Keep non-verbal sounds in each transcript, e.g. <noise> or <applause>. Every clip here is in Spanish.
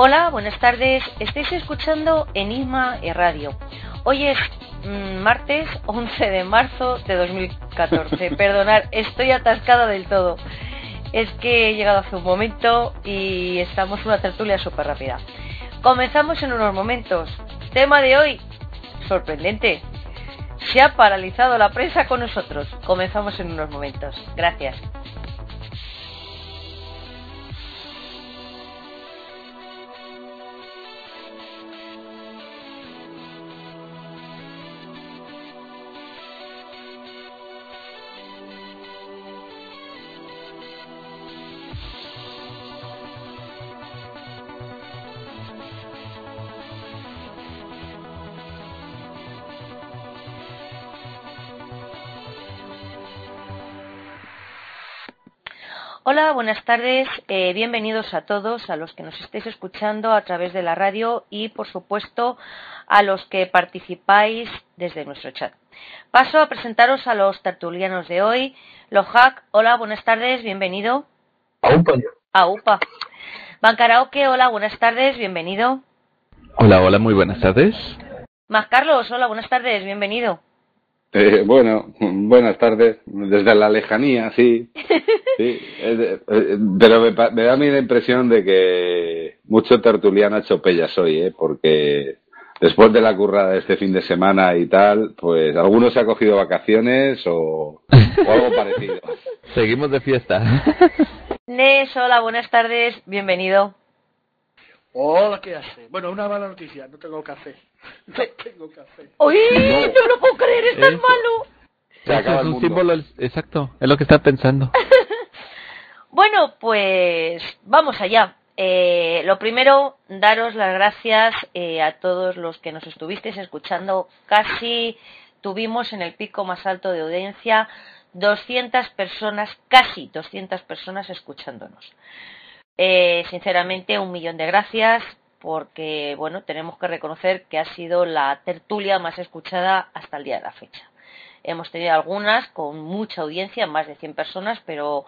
Hola, buenas tardes. Estáis escuchando Enigma y Radio. Hoy es mm, martes 11 de marzo de 2014. <laughs> Perdonad, estoy atascada del todo. Es que he llegado hace un momento y estamos en una tertulia súper rápida. Comenzamos en unos momentos. Tema de hoy, sorprendente. Se ha paralizado la prensa con nosotros. Comenzamos en unos momentos. Gracias. Hola, buenas tardes. Eh, bienvenidos a todos, a los que nos estéis escuchando a través de la radio y, por supuesto, a los que participáis desde nuestro chat. Paso a presentaros a los tertulianos de hoy. Lohak, hola, buenas tardes, bienvenido. Aupa. Aupa. Bancaraoke, hola, buenas tardes, bienvenido. Hola, hola, muy buenas tardes. Más Carlos, hola, buenas tardes, bienvenido. Eh, bueno, buenas tardes. Desde la lejanía, sí. sí eh, eh, pero me, me, da a mí la impresión de que mucho tertuliano ha hecho pellas hoy, ¿eh? porque después de la currada de este fin de semana y tal, pues algunos se ha cogido vacaciones o, o algo parecido. <laughs> Seguimos de fiesta. <laughs> Nes, hola, buenas tardes, bienvenido. Hola, ¿qué hace? Bueno, una mala noticia, no tengo café. <laughs> No tengo café. ¡Uy! No. Yo no lo puedo creer, es tan Eso. malo. Se acaba es un símbolo, exacto, es lo que está pensando. <laughs> bueno, pues vamos allá. Eh, lo primero, daros las gracias eh, a todos los que nos estuvisteis escuchando. Casi tuvimos en el pico más alto de audiencia 200 personas, casi 200 personas escuchándonos. Eh, sinceramente, un millón de gracias porque, bueno, tenemos que reconocer que ha sido la tertulia más escuchada hasta el día de la fecha. Hemos tenido algunas con mucha audiencia, más de 100 personas, pero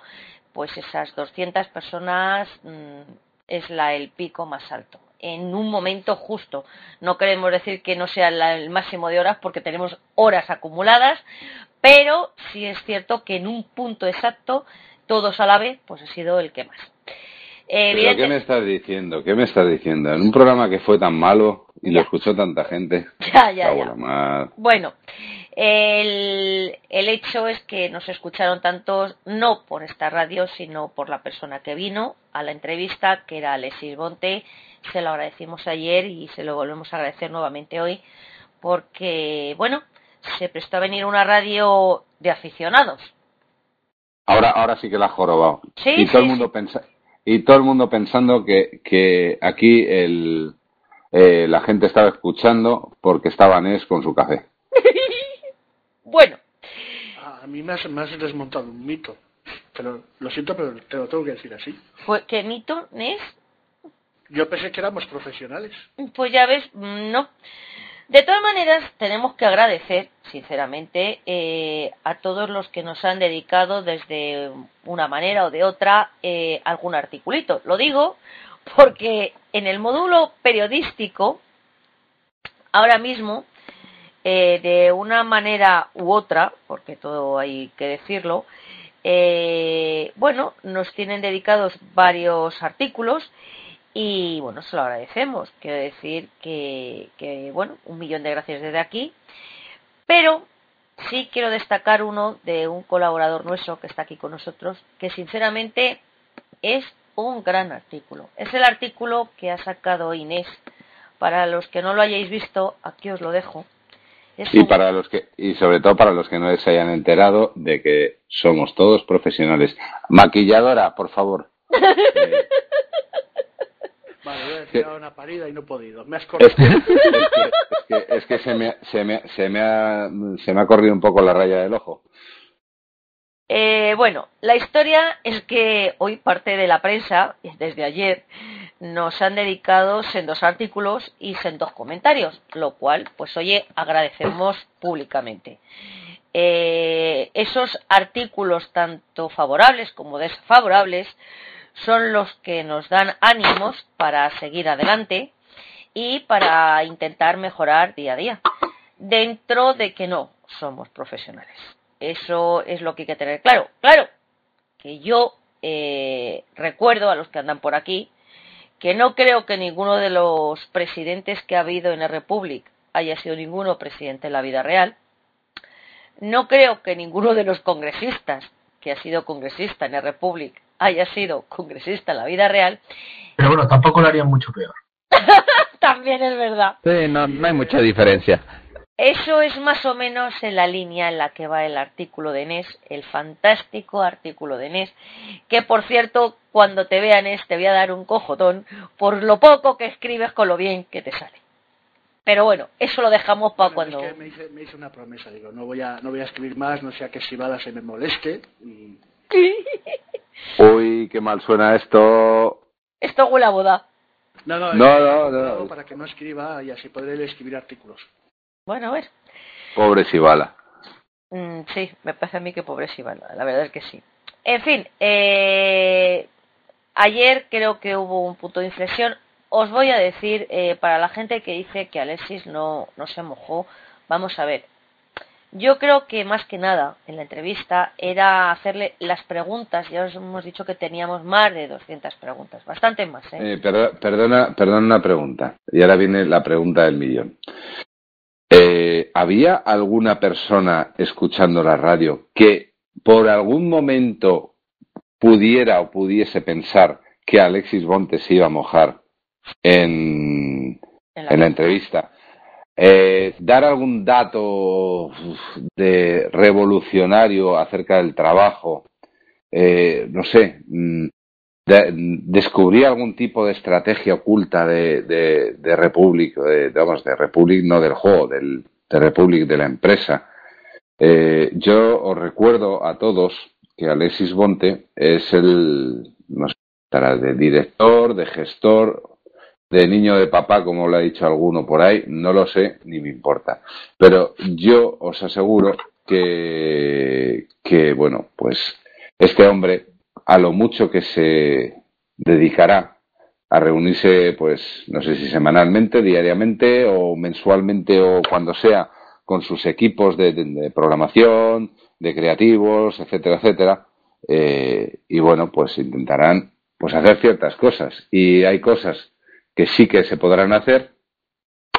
pues esas 200 personas mmm, es la, el pico más alto. En un momento justo. No queremos decir que no sea el máximo de horas porque tenemos horas acumuladas, pero sí es cierto que en un punto exacto, todos a la vez, pues ha sido el que más. ¿Pero qué me estás diciendo? ¿Qué me estás diciendo? En un programa que fue tan malo y Ya. lo escuchó tanta gente. <laughs> Ya, ya, ya. Bueno, el, el hecho es que nos escucharon tantos, no por esta radio, sino por la persona que vino a la entrevista, que era Alexis Bonte. Se lo agradecimos ayer y se lo volvemos a agradecer nuevamente hoy, porque, bueno, se prestó a venir una radio de aficionados. Ahora, ahora sí que la ha jorobado. Sí, y todo el sí, mundo pensa y todo el mundo pensando que, que aquí el, eh, la gente estaba escuchando porque estaba Nes con su café. <laughs> Bueno, A mí me has, me has desmontado un mito. Pero lo siento, pero te lo tengo que decir así. fue que Nito, Nes, Yo pensé que éramos profesionales. Pues ya ves, no. De todas maneras, tenemos que agradecer, sinceramente, eh, a todos los que nos han dedicado desde una manera o de otra eh, algún articulito. Lo digo porque en el módulo periodístico, ahora mismo, eh, de una manera u otra, porque todo hay que decirlo, bueno, nos tienen dedicados varios artículos y bueno, se lo agradecemos. Quiero decir que, que, bueno, un millón de gracias desde aquí. Pero sí quiero destacar uno de un colaborador nuestro que está aquí con nosotros, que sinceramente es un gran artículo. Es el artículo que ha sacado Inés. Para los que no lo hayáis visto, aquí os lo dejo. y para los que y sobre todo para los que no se hayan enterado de que somos todos profesionales. Maquilladora, por favor. <laughs> Vale, voy a decir una parida y no he podido. Me has Es que, es que, se, me, se, me, se, me ha, se me ha corrido un poco la raya del ojo. Eh, bueno, la historia es que hoy parte de la prensa, desde ayer, nos han dedicado en dos artículos y en dos comentarios, lo cual, pues oye, agradecemos públicamente. Eh, esos artículos, tanto favorables como desfavorables, son los que nos dan ánimos para seguir adelante y para intentar mejorar día a día, dentro de que no somos profesionales. Eso es lo que hay que tener claro. Claro, que yo eh, recuerdo a los que andan por aquí que no creo que ninguno de los presidentes que ha habido en la República haya sido ninguno presidente en la vida real. No creo que ninguno de los congresistas que ha sido congresista en la República haya sido congresista en la vida real. Pero bueno, tampoco lo haría mucho peor. <laughs> También es verdad. Sí, no, no hay mucha diferencia. Eso es más o menos en la línea en la que va el artículo de Nes, el fantástico artículo de Nes, que por cierto, cuando te vea Nes te voy a dar un cojotón por lo poco que escribes con lo bien que te sale. Pero bueno, eso lo dejamos para cuando... me, hice, una promesa, digo, no voy, a, no voy a escribir más, no sea que si Bada se me moleste. Uy, qué mal suena esto. Esto huele a boda. No, no, no, no, Para que no escriba y así podré escribir artículos. Bueno, a ver. Pobre Sibala. Mm, sí, me parece a mí que pobre Sibala, la verdad es que sí. En fin, eh, ayer creo que hubo un punto de inflexión. Os voy a decir, eh, para la gente que dice que Alexis no, no se mojó, vamos a ver, yo creo que más que nada en la entrevista era hacerle las preguntas. Ya os hemos dicho que teníamos más de 200 preguntas, bastante más. ¿eh? eh perdona, perdona una pregunta. Y ahora viene la pregunta del millón. Eh, ¿Había alguna persona escuchando la radio que por algún momento pudiera o pudiese pensar que Alexis Bonte se iba a mojar en, en la entrevista? Eh, dar algún dato de revolucionario acerca del trabajo, eh, no sé, mm, descubrir algún tipo de estrategia oculta de, de, de de, vamos, de Republic, no del juego, de Republic, de la empresa. Eh, yo os recuerdo a todos que Alexis Bonte es el, no sé, de director, de gestor de niño de papá, como lo ha dicho alguno por ahí, no lo sé ni me importa. Pero yo os aseguro que, que bueno, pues este hombre, a lo mucho que se dedicará a reunirse, pues no sé si semanalmente, diariamente o mensualmente o cuando sea, con sus equipos de, programación, de creativos, etcétera, etcétera. Eh, y bueno, pues intentarán pues hacer ciertas cosas. Y hay cosas que sí que se podrán hacer,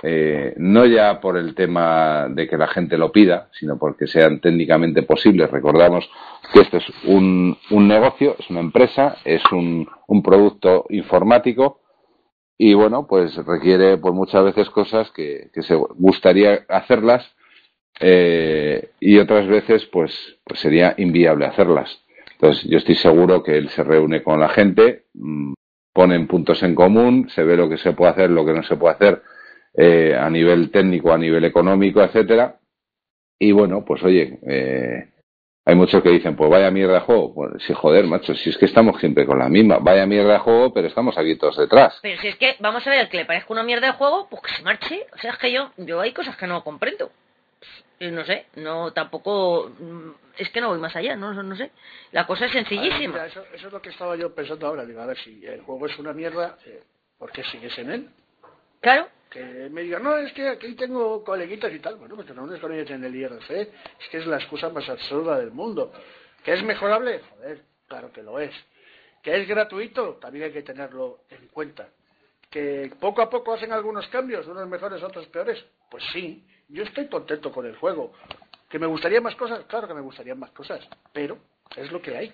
eh, no ya por el tema de que la gente lo pida, sino porque sean técnicamente posibles. Recordamos que esto es un, un negocio, es una empresa, es un, un, producto informático y bueno, pues requiere pues muchas veces cosas que, que se gustaría hacerlas eh, y otras veces pues, pues sería inviable hacerlas. Entonces yo estoy seguro que él se reúne con la gente, mm, ponen puntos en común, se ve lo que se puede hacer, lo que no se puede hacer eh, a nivel técnico, a nivel económico, etcétera. Y bueno, pues oye, eh, hay muchos que dicen, pues vaya mierda de juego. Pues sí, joder, macho, si es que estamos siempre con la misma. Vaya mierda de juego, pero estamos aquí todos detrás. Pero si es que, vamos a ver, que le parezca una mierda de juego, pues que se marche. O sea, es que yo, yo hay cosas que no comprendo no sé, no tampoco es que no voy más allá, no, no sé. La cosa es sencillísima. eso, es lo que estaba yo pensando ahora, digo, a ver si el juego es una mierda, eh, ¿por qué sigues en él? Claro. Que me digan, no, es que aquí tengo coleguitas y tal. Bueno, pues te reúnes con ellos en el IRC. Es que es la excusa más absurda del mundo. ¿Que es mejorable? Joder, claro que lo es. ¿Que es gratuito? También hay que tenerlo en cuenta. ¿Que poco a poco hacen algunos cambios, unos mejores, otros peores? Pues sí yo estoy contento con el juego. ¿Que me gustaría más cosas? Claro que me gustarían más cosas, pero es lo que hay.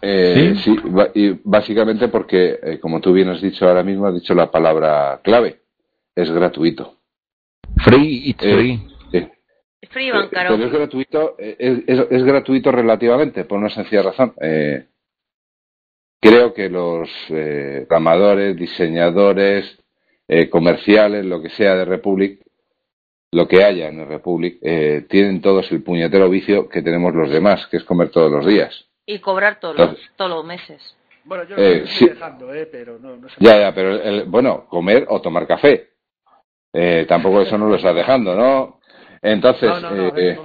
Eh, ¿Sí? y básicamente porque, eh, como tú bien has dicho ahora mismo, has dicho la palabra clave. Es gratuito. Free, it's eh, free. Free, pero es gratuito, es, es, gratuito relativamente, por una sencilla razón. creo que los amadores, diseñadores, comerciales, lo que sea de Republic, lo que haya en el Republic, eh, tienen todos el puñetero vicio que tenemos los demás, que es comer todos los días. Y cobrar todos, los, todos los meses. Bueno, yo eh, estoy dejando, eh, pero no. Ya, ya, pero el, bueno, comer o tomar café. Eh, tampoco eso no lo está dejando, ¿no? Entonces, no, no, eh,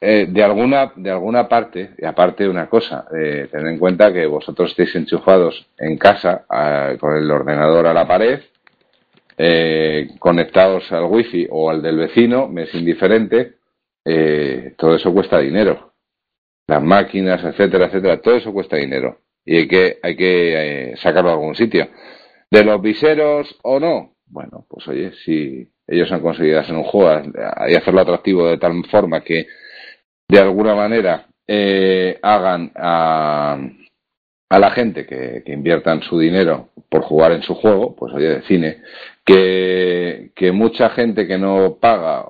eh, de alguna de alguna parte y aparte una cosa eh, tened en cuenta que vosotros estáis enchufados en casa con el ordenador a la pared eh, conectados al wifi o al del vecino, me es indiferente, eh, todo eso cuesta dinero. Las máquinas, etcétera, etcétera, todo eso cuesta dinero. Y hay que, hay que eh, sacarlo a algún sitio. De los viseros o no, bueno, pues oye, si ellos han conseguido hacer un juego y hacerlo atractivo de tal forma que de alguna manera hagan a, a la gente que, que, inviertan su dinero por jugar en su juego, pues oye, de cine, que, que mucha gente que no paga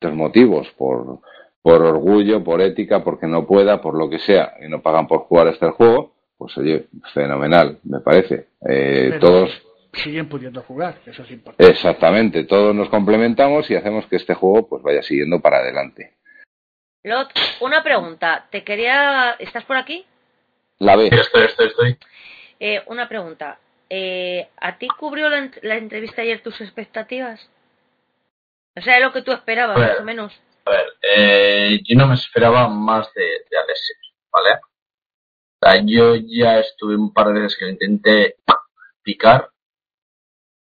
los motivos por, por orgullo, por ética, porque no pueda, por lo que sea, y no pagan por jugar este juego, pues oye, fenomenal, me parece. Eh, todos siguen pudiendo jugar, eso es importante. Exactamente, todos nos complementamos y hacemos que este juego pues vaya siguiendo para adelante. Lot, una pregunta, te quería, ¿estás por aquí? La ve. Estoy, estoy, estoy. Eh, una pregunta, eh, ¿a ti cubrió la, la, entrevista ayer tus expectativas? O sea, lo que tú esperabas, más o menos. A ver, eh, yo no me esperaba más de, de Alexis, ¿vale? O sea, yo ya estuve un par de veces que lo intenté picar,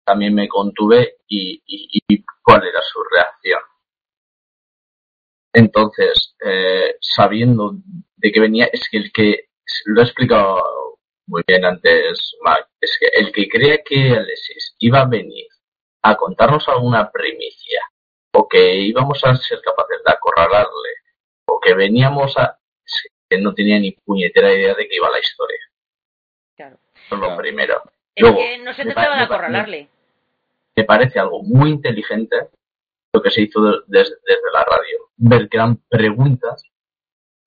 también me contuve y, y, y cuál era su reacción. Entonces, eh, sabiendo de que venía, es que el que lo he explicado muy bien antes, Mac, es que el que crea que Alexis iba a venir a contarnos alguna primicia, o que íbamos a ser capaces de acorralarle, o que veníamos a... que no tenía ni puñetera idea de que iba la historia. Claro. Eso es lo primero. Es que no se trataba de acorralarle. Me parece algo muy inteligente lo que se hizo desde, desde la radio. Ver que eran preguntas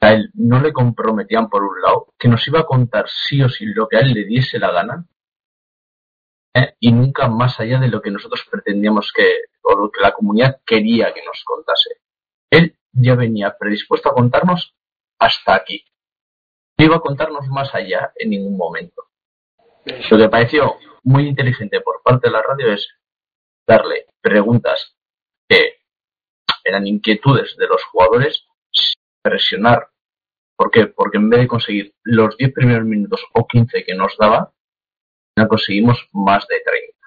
a él no le comprometían por un lado, que nos iba a contar sí o sí lo que a él le diese la gana, ¿eh? y nunca más allá de lo que nosotros pretendíamos que, o lo que la comunidad quería que nos contase. Él ya venía predispuesto a contarnos hasta aquí. No iba a contarnos más allá en ningún momento. Lo que pareció muy inteligente por parte de la radio es darle preguntas que eran inquietudes de los jugadores presionar. ¿Por qué? Porque en vez de conseguir los 10 primeros minutos o 15 que nos daba, ya conseguimos más de 30.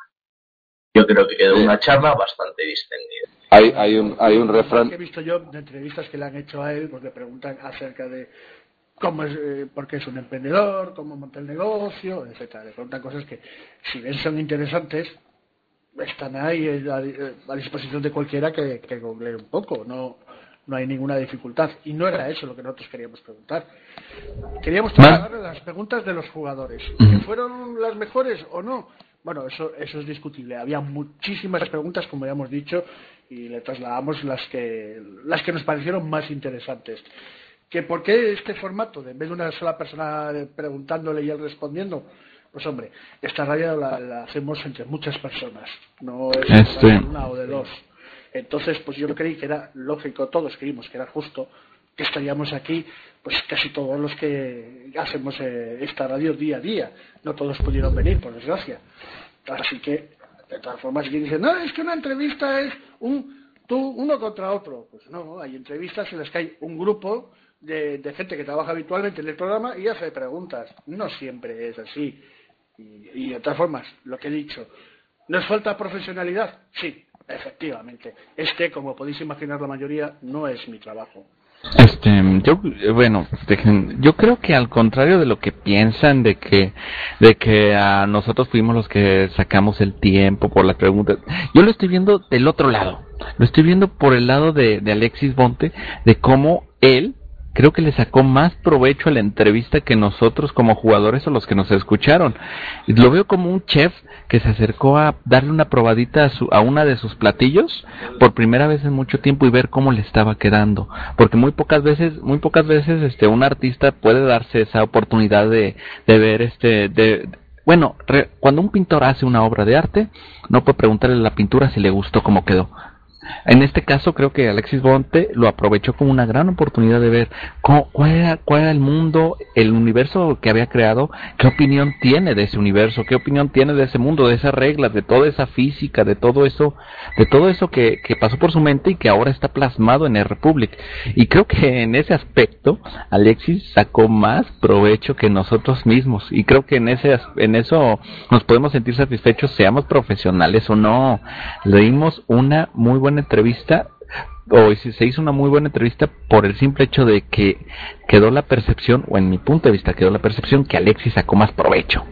Yo creo que quedó una charla bastante distendida. Hay, hay un, hay un refrán. Que he visto yo de entrevistas que le han hecho a él, pues le preguntan acerca de cómo es, eh, por qué es un emprendedor, cómo monta el negocio, etcétera. Le preguntan cosas que, si bien son interesantes, están ahí a, disposición de cualquiera que, que google un poco. No, no hay ninguna dificultad. Y no era eso lo que nosotros queríamos preguntar. Queríamos tratar las preguntas de los jugadores. ¿Que fueron las mejores o no? Bueno, eso, eso es discutible. Había muchísimas preguntas, como ya hemos dicho, y le trasladamos las que, las que nos parecieron más interesantes. ¿Que ¿Por qué este formato, de en vez de una sola persona preguntándole y él respondiendo? Pues hombre, esta radio la, hacemos entre muchas personas, no es este. una o de dos. Entonces, pues yo creí que era lógico, todos creímos que era justo que estaríamos aquí, pues casi todos los que hacemos eh, esta radio día a día. No todos pudieron venir, por desgracia. Así que, de todas formas, quien dice, no, es que una entrevista es un tú uno contra otro. Pues no, hay entrevistas en las que hay un grupo de, de gente que trabaja habitualmente en el programa y hace preguntas. No siempre es así. Y, y de todas formas, lo que he dicho, ¿nos falta profesionalidad? Sí, Efectivamente. Este, como podéis imaginar la mayoría, no es mi trabajo. Este, yo, bueno, yo creo que al contrario de lo que piensan de que, de que a nosotros fuimos los que sacamos el tiempo por las preguntas, yo lo estoy viendo del otro lado, lo estoy viendo por el lado de, de Alexis Bonte, de cómo él creo que le sacó más provecho a la entrevista que nosotros como jugadores o los que nos escucharon. Lo veo como un chef que se acercó a darle una probadita a, su, a una de sus platillos por primera vez en mucho tiempo y ver cómo le estaba quedando, porque muy pocas veces, muy pocas veces, este, un artista puede darse esa oportunidad de, de ver, este, de, bueno, cuando un pintor hace una obra de arte, no puede preguntarle a la pintura si le gustó cómo quedó. En este caso creo que Alexis Bonte lo aprovechó como una gran oportunidad de ver cuál, era, el mundo, el universo que había creado, qué opinión tiene de ese universo, qué opinión tiene de ese mundo, de esas reglas, de toda esa física, de todo eso, de todo eso que, que pasó por su mente y que ahora está plasmado en el Republic. Y creo que en ese aspecto Alexis sacó más provecho que nosotros mismos y creo que en ese en eso nos podemos sentir satisfechos seamos profesionales o no. Le dimos una muy buena entrevista o si se hizo una muy buena entrevista por el simple hecho de que quedó la percepción, o en mi punto de vista quedó la percepción que Alexis sacó más provecho.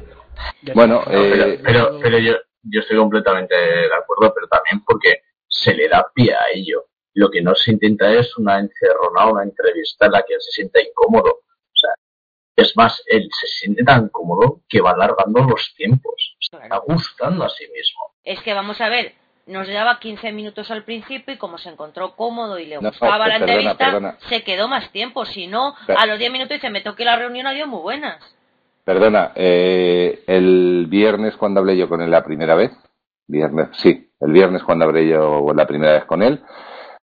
Bueno, eh, pero, pero, yo, yo estoy completamente de acuerdo, pero también porque se le da pie a ello. Lo que no se intenta es una encerrona, una entrevista en la que él se sienta incómodo. O sea, es más, él se siente tan cómodo que va alargando los tiempos. Se está gustando a sí mismo. Es que vamos a ver, nos llevaba 15 minutos al principio y como se encontró cómodo y le gustaba la entrevista, se quedó más tiempo. Si no, a los 10 minutos dice, me toqué la reunión, adiós, muy buenas. Perdona, eh, el viernes cuando hablé yo con él la primera vez, viernes, sí, el viernes cuando hablé yo la primera vez con él,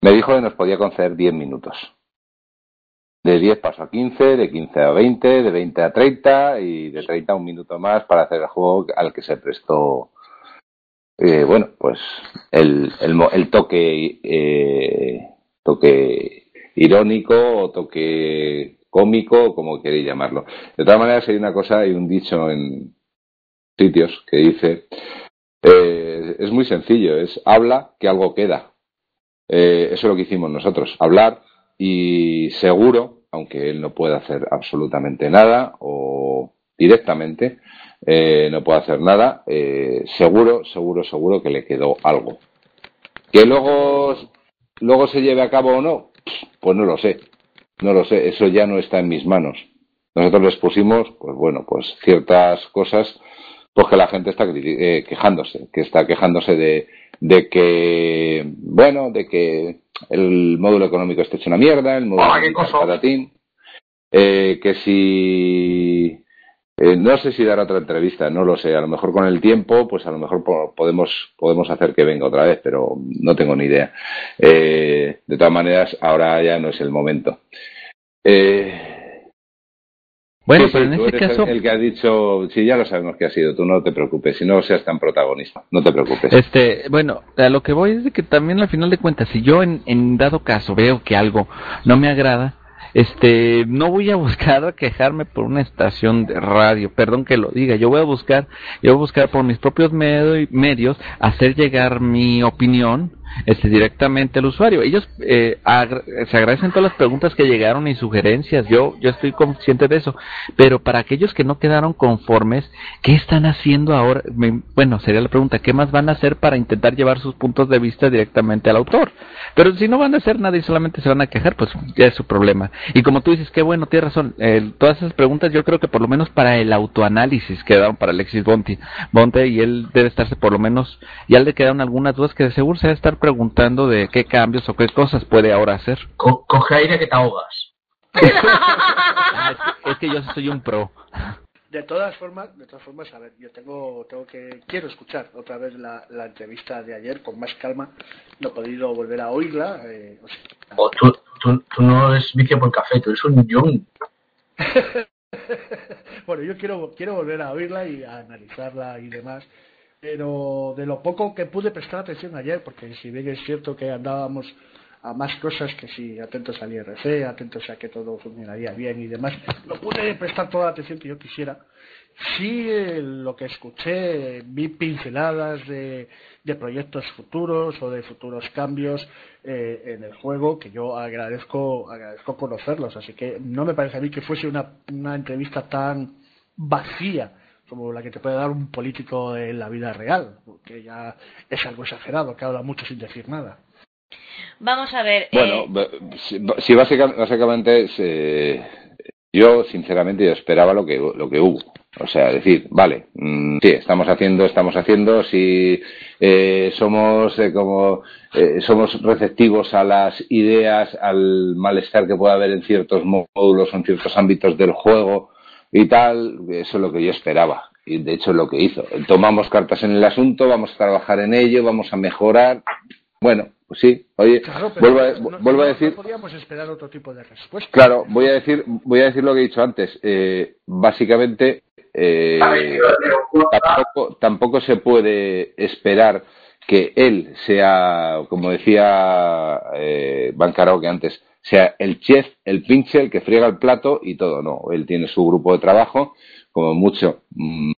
me dijo que nos podía conceder 10 minutos. De 10 paso a 15, de 15 a 20, de 20 a 30 y de 30 a un minuto más para hacer el juego al que se prestó eh, bueno, pues el, el, el toque, eh, toque irónico o toque cómico, como queréis llamarlo. De todas maneras, hay una cosa, hay un dicho en sitios que dice, eh, es muy sencillo, es habla que algo queda. Eh, eso es lo que hicimos nosotros, hablar y seguro, aunque él no pueda hacer absolutamente nada o directamente, eh, no puede hacer nada, eh, seguro, seguro, seguro que le quedó algo. Que luego, luego se lleve a cabo o no, pues no lo sé, no lo sé, eso ya no está en mis manos. Nosotros les pusimos, pues bueno, pues ciertas cosas, pues que la gente está eh, quejándose, que está quejándose de, de que, bueno, de que el módulo económico esté hecho una mierda, el módulo patatín, eh, que si eh, no sé si dar otra entrevista, no lo sé. A lo mejor con el tiempo, pues a lo mejor podemos, podemos hacer que venga otra vez, pero no tengo ni idea. Eh, de todas maneras, ahora ya no es el momento. Eh, bueno, pero en este caso. El, que ha dicho, sí, ya lo sabemos que ha sido, tú no te preocupes, si no seas tan protagonista, no te preocupes. Este, bueno, a lo que voy es de que también al final de cuentas, si yo en, en dado caso veo que algo no me agrada, este, no voy a <laughs> buscar quejarme por una estación de radio, perdón que lo diga, yo voy a buscar, yo voy a buscar por mis propios medios hacer llegar mi opinión este, directamente al usuario. Ellos eh, se agradecen todas las preguntas que llegaron y sugerencias, yo, yo estoy consciente de eso, pero para aquellos que no quedaron conformes, ¿qué están haciendo ahora? bueno, sería la pregunta, ¿qué más van a hacer para intentar llevar sus puntos de vista directamente al autor? Pero si no van a hacer nada y solamente se van a quejar, pues ya es su problema. Y como tú dices, qué bueno, tienes razón, eh, todas esas preguntas yo creo que por lo menos para el autoanálisis quedaron para Alexis Bonte, Bonte y él debe estarse por lo menos, ya le quedaron algunas dudas que de seguro se va a estar preguntando de qué cambios o qué cosas puede ahora hacer. coge aire que te ahogas. Ah, <laughs> es, que, yo soy un pro. De todas formas, de todas formas, a ver, yo tengo, tengo que, quiero escuchar otra vez la, la entrevista de ayer con más calma. No he podido volver a oírla. Eh, o tú, tú, no eres vicio por café, tú eres un young. <laughs> bueno, yo quiero, quiero volver a oírla y a analizarla y demás pero de lo poco que pude prestar atención ayer, porque si bien es cierto que andábamos a más cosas que si atentos al IRC, atentos a que todo funcionaría bien y demás, no pude prestar toda la atención que yo quisiera sí eh, lo que escuché, vi pinceladas de, de proyectos futuros o de futuros cambios eh, en el juego que yo agradezco, agradezco conocerlos. Así que no me parece a mí que fuese una, una entrevista tan vacía como la que te puede dar un político en la vida real, que ya es algo exagerado, que habla mucho sin decir nada. Vamos a ver. Bueno, eh, sí, básicamente, básicamente eh, yo sinceramente yo esperaba lo que lo que hubo. O sea, decir, vale, mm, sí, estamos haciendo, estamos haciendo, si eh, somos eh, como eh, somos receptivos a las ideas, al malestar que pueda haber en ciertos módulos o en ciertos ámbitos del juego y tal, eso es lo que yo esperaba. Y de hecho es lo que hizo. Tomamos cartas en el asunto, vamos a trabajar en ello, vamos a mejorar. Bueno, pues sí, oye, vuelvo, a, no, vuelvo a no decir. podíamos esperar otro tipo de respuesta. Claro, voy a decir, voy a decir lo que he dicho antes. Eh, básicamente, eh, tampoco, tampoco se puede esperar que él sea, como decía eh, Van Karaoke antes, sea el chef, el pinche, el que friega el plato y todo. No, él tiene su grupo de trabajo, como mucho. Mmm,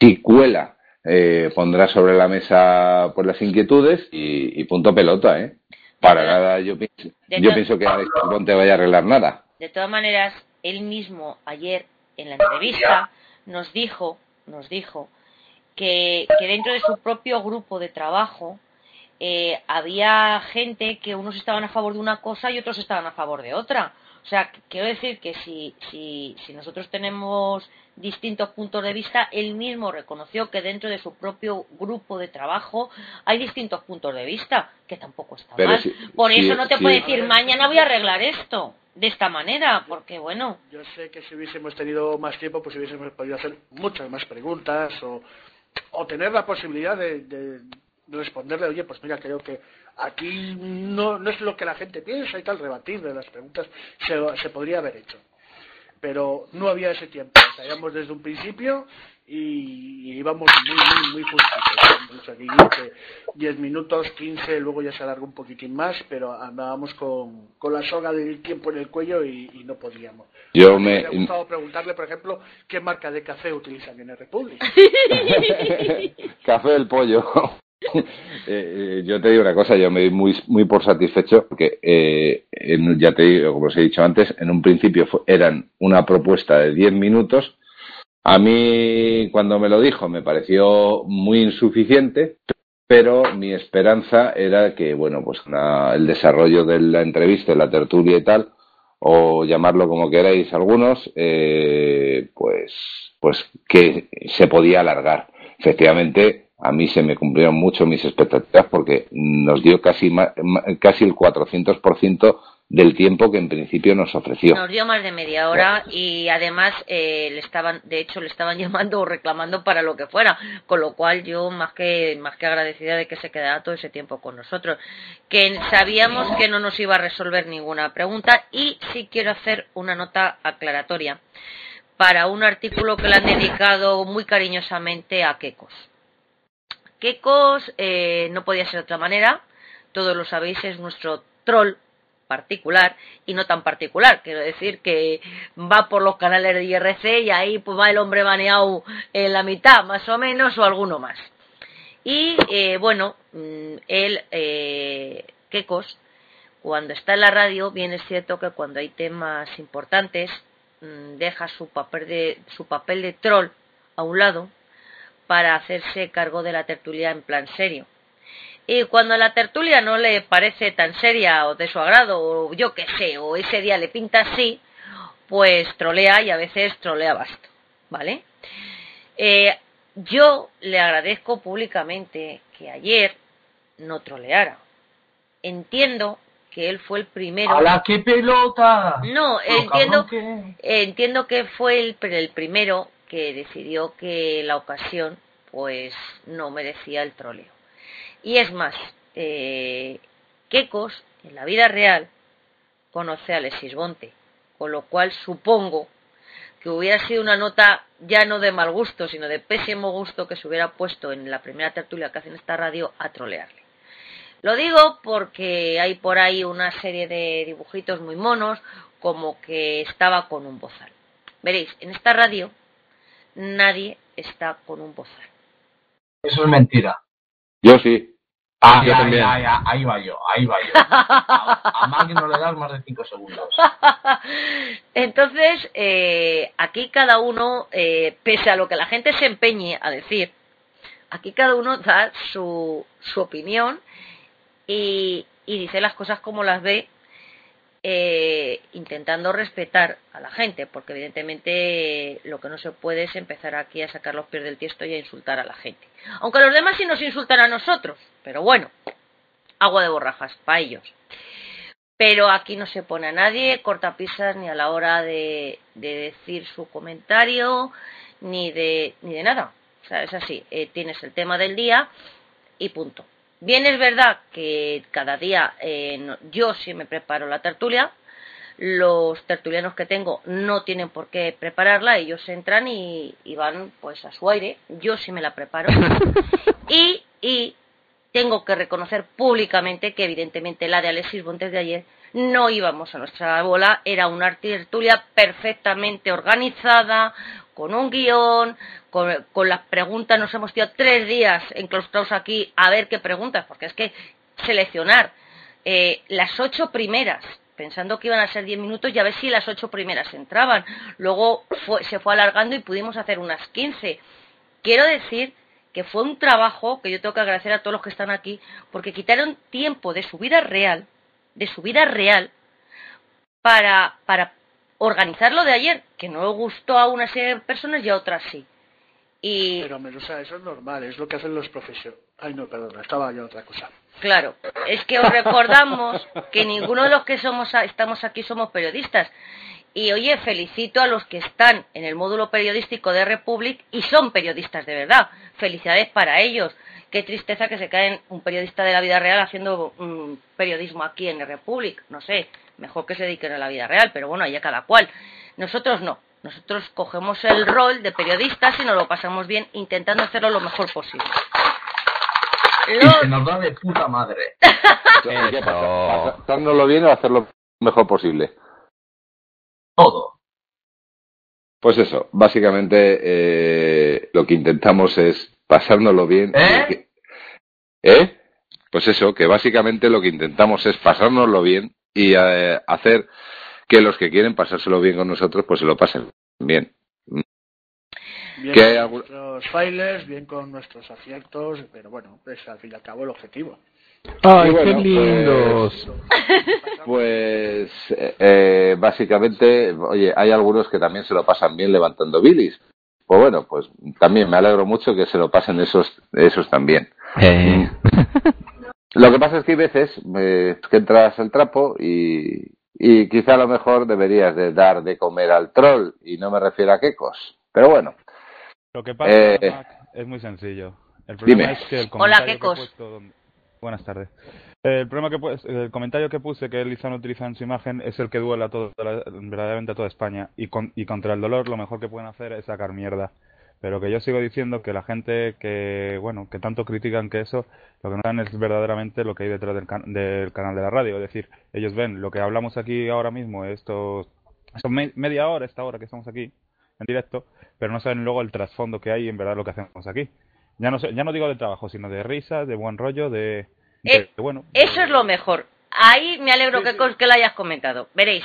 si cuela, eh, pondrá sobre la mesa pues las inquietudes y, y punto pelota, ¿eh? Para De- nada, yo pienso, yo pienso que Alex no te vaya a arreglar nada. De todas maneras, él mismo ayer en la entrevista nos dijo, nos dijo que, que dentro de su propio grupo de trabajo eh, había gente que unos estaban a favor de una cosa y otros estaban a favor de otra. O sea, que- quiero decir que si, si, si nosotros tenemos distintos puntos de vista, él mismo reconoció que dentro de su propio grupo de trabajo hay distintos puntos de vista, que tampoco está Pero mal. si- Por si- eso no te si- puede decir mañana voy a arreglar esto de esta manera, porque bueno, Yo sé que si hubiésemos tenido más tiempo, pues hubiésemos podido hacer muchas más preguntas o, o tener la posibilidad de, de responderle, oye, pues mira, creo que aquí no, no es lo que la gente piensa y tal, rebatir de las preguntas se, se podría haber hecho. Pero no había ese tiempo, sabíamos desde un principio y, y íbamos muy, muy, muy justitos. O sea, que digo que 10 minutos, 15, luego ya se alargó un poquitín más, pero andábamos con, con la soga del tiempo en el cuello y, y no podíamos. Yo Me gustado preguntarle, por ejemplo, qué marca de café utilizan en el Republic. <laughs> <laughs> Café del pollo. <laughs> Eh, eh, yo te digo una cosa, yo me doy muy, muy por satisfecho porque, eh, en- ya te digo, como os he dicho antes, en un principio fue- eran una propuesta de 10 minutos. A mí, cuando me lo dijo, me pareció muy insuficiente, pero mi esperanza era que, bueno, pues el desarrollo de la entrevista, la tertulia y tal, o llamarlo como queráis algunos, eh, pues, pues que se podía alargar. Efectivamente, a mí se me cumplieron mucho mis expectativas porque nos dio casi, casi el 400% del tiempo que en principio nos ofreció. nos dio más de media hora y además eh, le estaban, de hecho, le estaban <laughs> llamando o reclamando para lo que fuera, con lo cual yo más que más que agradecida de que se quedara todo ese tiempo con nosotros, que sabíamos que no nos iba a resolver ninguna pregunta y sí quiero hacer una nota aclaratoria para un artículo que le han dedicado muy cariñosamente a Kekos. Kekos eh, no podía ser de otra manera, todos lo sabéis, es nuestro troll particular y no tan particular. Quiero decir que va por los canales de IRC y ahí pues va el hombre baneado en la mitad, más o menos, o alguno más. Y eh, bueno, mm, él, eh, cuando está en la radio, bien es cierto que cuando hay temas importantes, mm, deja su papel de, su papel de troll a un lado para hacerse cargo de la tertulia en plan serio. Y cuando la tertulia no le parece tan seria o de su agrado, o yo qué sé, o ese día le pinta así, pues trolea y a veces trolea basto, ¿vale? Eh, yo le agradezco públicamente que ayer no troleara. Entiendo que él fue el primero. ¡A la que pelota! No, entiendo, entiendo que fue el, el primero que decidió que la ocasión pues no merecía el troleo. Y es más, eh, Kekos en la vida real conoce a Alexis Bonte, con lo cual supongo que hubiera sido una nota ya no de mal gusto, sino de pésimo gusto que se hubiera puesto en la primera tertulia que hace en esta radio a trolearle. Lo digo porque hay por ahí una serie de dibujitos muy monos, como que estaba con un bozal. Veréis, en esta radio nadie está con un bozal. Eso es mentira. Yo sí. Ah, Yo también. ahí va yo, ahí va yo. <laughs> A, a no le das más de 5 segundos. <laughs> Entonces, eh, aquí cada uno, eh, pese a lo que la gente se empeñe a decir, aquí cada uno da su, su opinión y, y dice las cosas como las ve, eh, intentando respetar a la gente, porque evidentemente lo que no se puede es empezar aquí a sacar los pies del tiesto y a insultar a la gente. Aunque los demás sí nos insultan a nosotros, pero bueno, agua de borrajas para ellos. Pero aquí no se pone a nadie cortapisas ni a la hora de, de decir su comentario ni de ni de nada. O sea es así eh, tienes el tema del día y punto bien es verdad que cada día eh, yo sí me preparo la tertulia. Los tertulianos que tengo no tienen por qué prepararla ellos entran y, y van pues a su aire. Yo sí me la preparo. <laughs> Y, y tengo que reconocer públicamente que evidentemente la de Alexis Montes de ayer no íbamos a nuestra bola, era una tertulia perfectamente organizada, con un guion, con, las preguntas, nos hemos tirado tres días enclaustrados aquí a ver qué preguntas, porque es que seleccionar eh, las ocho primeras, pensando que iban a ser diez minutos y a ver si las ocho primeras entraban. Luego se fue alargando y pudimos hacer unas quince. Quiero decir que fue un trabajo que yo tengo que agradecer a todos los que están aquí, porque quitaron tiempo de su vida real, de su vida real, para, para organizar lo de ayer, que no gustó a una serie de personas y a otras sí. Y Pero, Medusa, eso es normal, es lo que hacen los profesores. Ay, no, perdona, estaba yo otra cosa. Claro, es que os recordamos que ninguno de los que somos estamos aquí somos periodistas. Y oye, felicito a los que están en el módulo periodístico de Republic y son periodistas de verdad. Felicidades para ellos. Qué tristeza que se caen un periodista de la vida real haciendo mm, periodismo aquí en Republic. No sé, mejor que se dediquen a la vida real, pero bueno, allá cada cual. Nosotros no. Nosotros cogemos el rol de periodistas y nos lo pasamos bien intentando hacerlo lo mejor posible. Y se nos da de puta madre. <laughs> ¿Qué pasa? ¿Pasándolo bien o hacerlo lo mejor posible? Todo. Pues eso, básicamente eh, lo que intentamos es pasárnoslo bien. ¿Eh? ¿Eh? Pues eso, que básicamente lo que intentamos es pasárnoslo bien y eh, hacer que los que quieren pasárselo bien con nosotros, pues se lo pasen bien. Bien Que con hay algún- nuestros failers, bien con nuestros aciertos, pero bueno, es al fin y al cabo el objetivo. Ay, bueno, qué lindos. Pues eh, eh, básicamente, oye, hay algunos que también se lo pasan bien levantando bilis. Pues bueno, pues también me alegro mucho que se lo pasen esos, esos también. Eh. <laughs> Lo que pasa es que hay veces eh, que entras al trapo y, y quizá a lo mejor deberías de dar de comer al troll y no me refiero a quecos. Pero bueno, Lo que pasa, Eh, Mac, es muy sencillo. El problema dime. es que el Hola, comentario que he Kekos. puesto donde- Buenas tardes. Eh, El problema que pues, el comentario que puse que Lizano utiliza en su imagen es el que duela a todo, verdaderamente a toda España y, con- y contra el dolor lo mejor que pueden hacer es sacar mierda. Pero que yo sigo diciendo que la gente que bueno que tanto critican que eso lo que no saben es verdaderamente lo que hay detrás del, can- del canal de la radio. Es decir, ellos ven lo que hablamos aquí ahora mismo, estos son me- media hora, esta hora que estamos aquí en directo, pero no saben luego el trasfondo que hay en verdad lo que hacemos aquí. Ya no ya no digo de trabajo, sino de risas, de buen rollo, de, de- Eh, de bueno. Eso de- es lo mejor. Ahí me alegro Sí, que, sí. que lo hayas comentado. Veréis.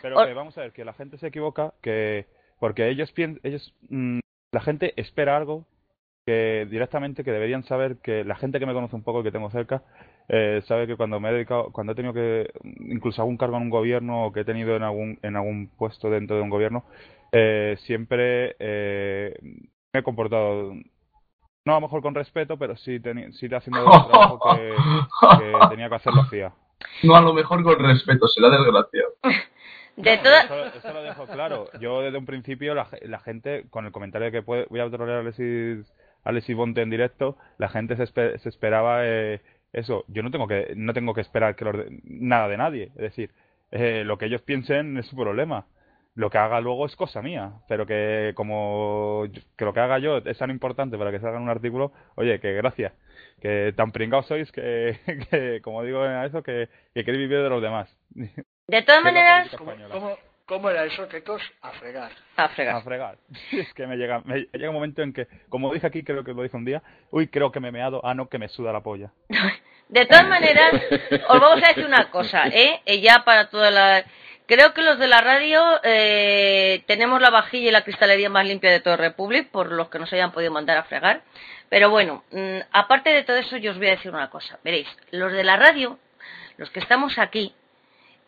Pero O- que vamos a ver que la gente se equivoca, que porque ellos ellos mm, la gente espera algo que directamente que deberían saber que la gente que me conoce un poco que tengo cerca eh, sabe que cuando me he dedicado cuando he tenido que incluso algún cargo en un gobierno o que he tenido en algún en algún puesto dentro de un gobierno eh, siempre eh, me he comportado no a lo mejor con respeto pero sí sí haciendo el trabajo que, que tenía que hacer lo hacía <laughs> No, a lo mejor con respeto, será desgraciado. <laughs> De No, todas. eso, eso lo dejo claro. Yo desde un principio, la, la gente, con el comentario de que puede, voy a trolear a Alexis, Alexis Bonte en directo, la gente se, espe- se esperaba eh, eso. Yo no tengo que no tengo que esperar que de- nada de nadie. Es decir, eh, lo que ellos piensen es su problema. Lo que haga luego es cosa mía. Pero que como que lo que haga yo es tan importante para que salga en un artículo, oye, que gracias. Que tan pringados sois que, <laughs> que como digo en eso, que, que queréis vivir de los demás. <laughs> De todas maneras, ¿Cómo era eso, Quecos? A fregar. A fregar. A fregar. <laughs> Es que me llega, me llega un momento en que, como dije aquí, creo que lo dije un día, uy, creo que me he meado, ah, no, que me suda la polla. <laughs> De todas maneras, os vamos a decir una cosa, ¿eh? Eh, Ya para toda la... Creo que los de la radio eh, tenemos la vajilla y la cristalería más limpia de todo Republic, por los que nos hayan podido mandar a fregar. Pero bueno, mm, aparte de todo eso, yo os voy a decir una cosa. Veréis, los de la radio, los que estamos aquí,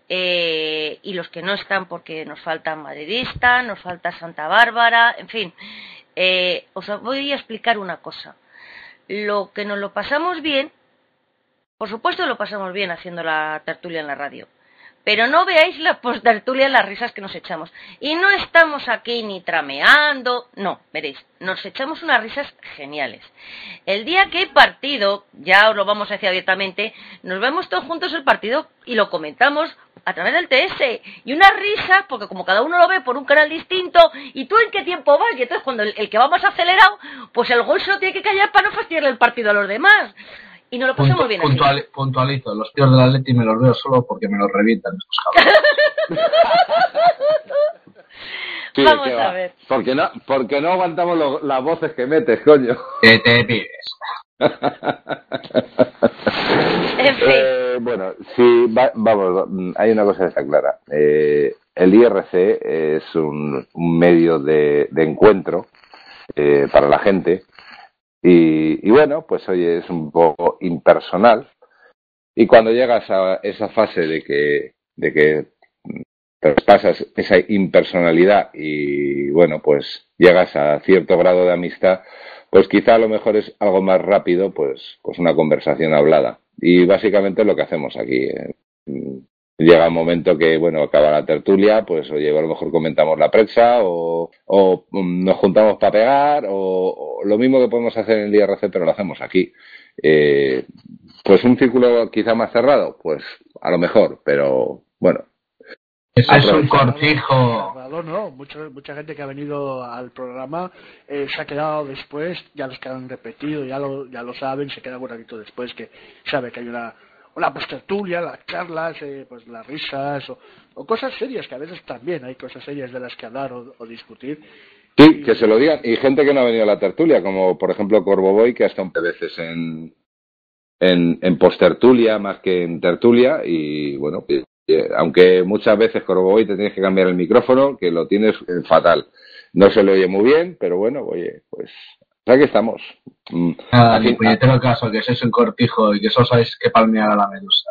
eh, y los que no están porque nos falta Madridista, nos falta Santa Bárbara, en fin, eh, os voy a explicar una cosa. Lo que nos lo pasamos bien, por supuesto lo pasamos bien haciendo la tertulia en la radio, pero no veáis la post-tertulia, las risas que nos echamos. Y no estamos aquí ni trameando, no, veréis, nos echamos unas risas geniales. El día que hay partido, ya os lo vamos a decir abiertamente, nos vemos todos juntos el partido y lo comentamos a través del TS. Y una risa, porque como cada uno lo ve por un canal distinto, y tú en qué tiempo vas, y entonces cuando el, el que va más acelerado, pues el gol se lo tiene que callar para no fastidiarle el partido a los demás. Y nos lo pasamos Puntu- bien así. puntuali- puntualizo, los tíos del Atleti me los veo solo porque me los revientan estos cabrones. Sí, <laughs> Vamos ¿qué a va? ver. Porque no, porque no aguantamos lo- las voces que metes, coño. Que te pides. Eh, bueno, sí, va- vamos, hay una cosa que está clara. Eh, el IRC es un, un medio de, encuentro eh, para la gente. Y, y bueno, pues oye, es un poco impersonal. Y cuando llegas a esa fase de que, de que traspasas esa impersonalidad y bueno, pues llegas a cierto grado de amistad, pues quizá a lo mejor es algo más rápido, pues, pues una conversación hablada. Y básicamente es lo que hacemos aquí. eh. Mm, Llega un momento que, bueno, acaba la tertulia, pues oye, a lo mejor comentamos la prensa o, o mm, nos juntamos para pegar o, o lo mismo que podemos hacer en el IRC, pero lo hacemos aquí. Eh, pues un círculo quizá más cerrado, pues a lo mejor, pero bueno, Eso es un cortijo. No. Mucha, mucha gente que ha venido al programa eh, se ha quedado después, ya los que han repetido, ya lo, ya lo saben, se queda un ratito después que sabe que hay una, una postertulia, las charlas, eh, pues las risas o, o cosas serias, que a veces también hay cosas serias de las que hablar o, discutir. Sí, que se lo digan. Y gente que no ha venido a la tertulia, como por ejemplo Corboboy, que ha estado un veces en, en, en postertulia más que en tertulia. Y bueno, aunque muchas veces Corboboy te tienes que cambiar el micrófono, que lo tienes eh, fatal. No se le oye muy bien, pero bueno, oye, pues aquí estamos. Mm, Nada, aquí- puñetero caso, que sois un cortijo y que solo sabéis que palmear a la medusa.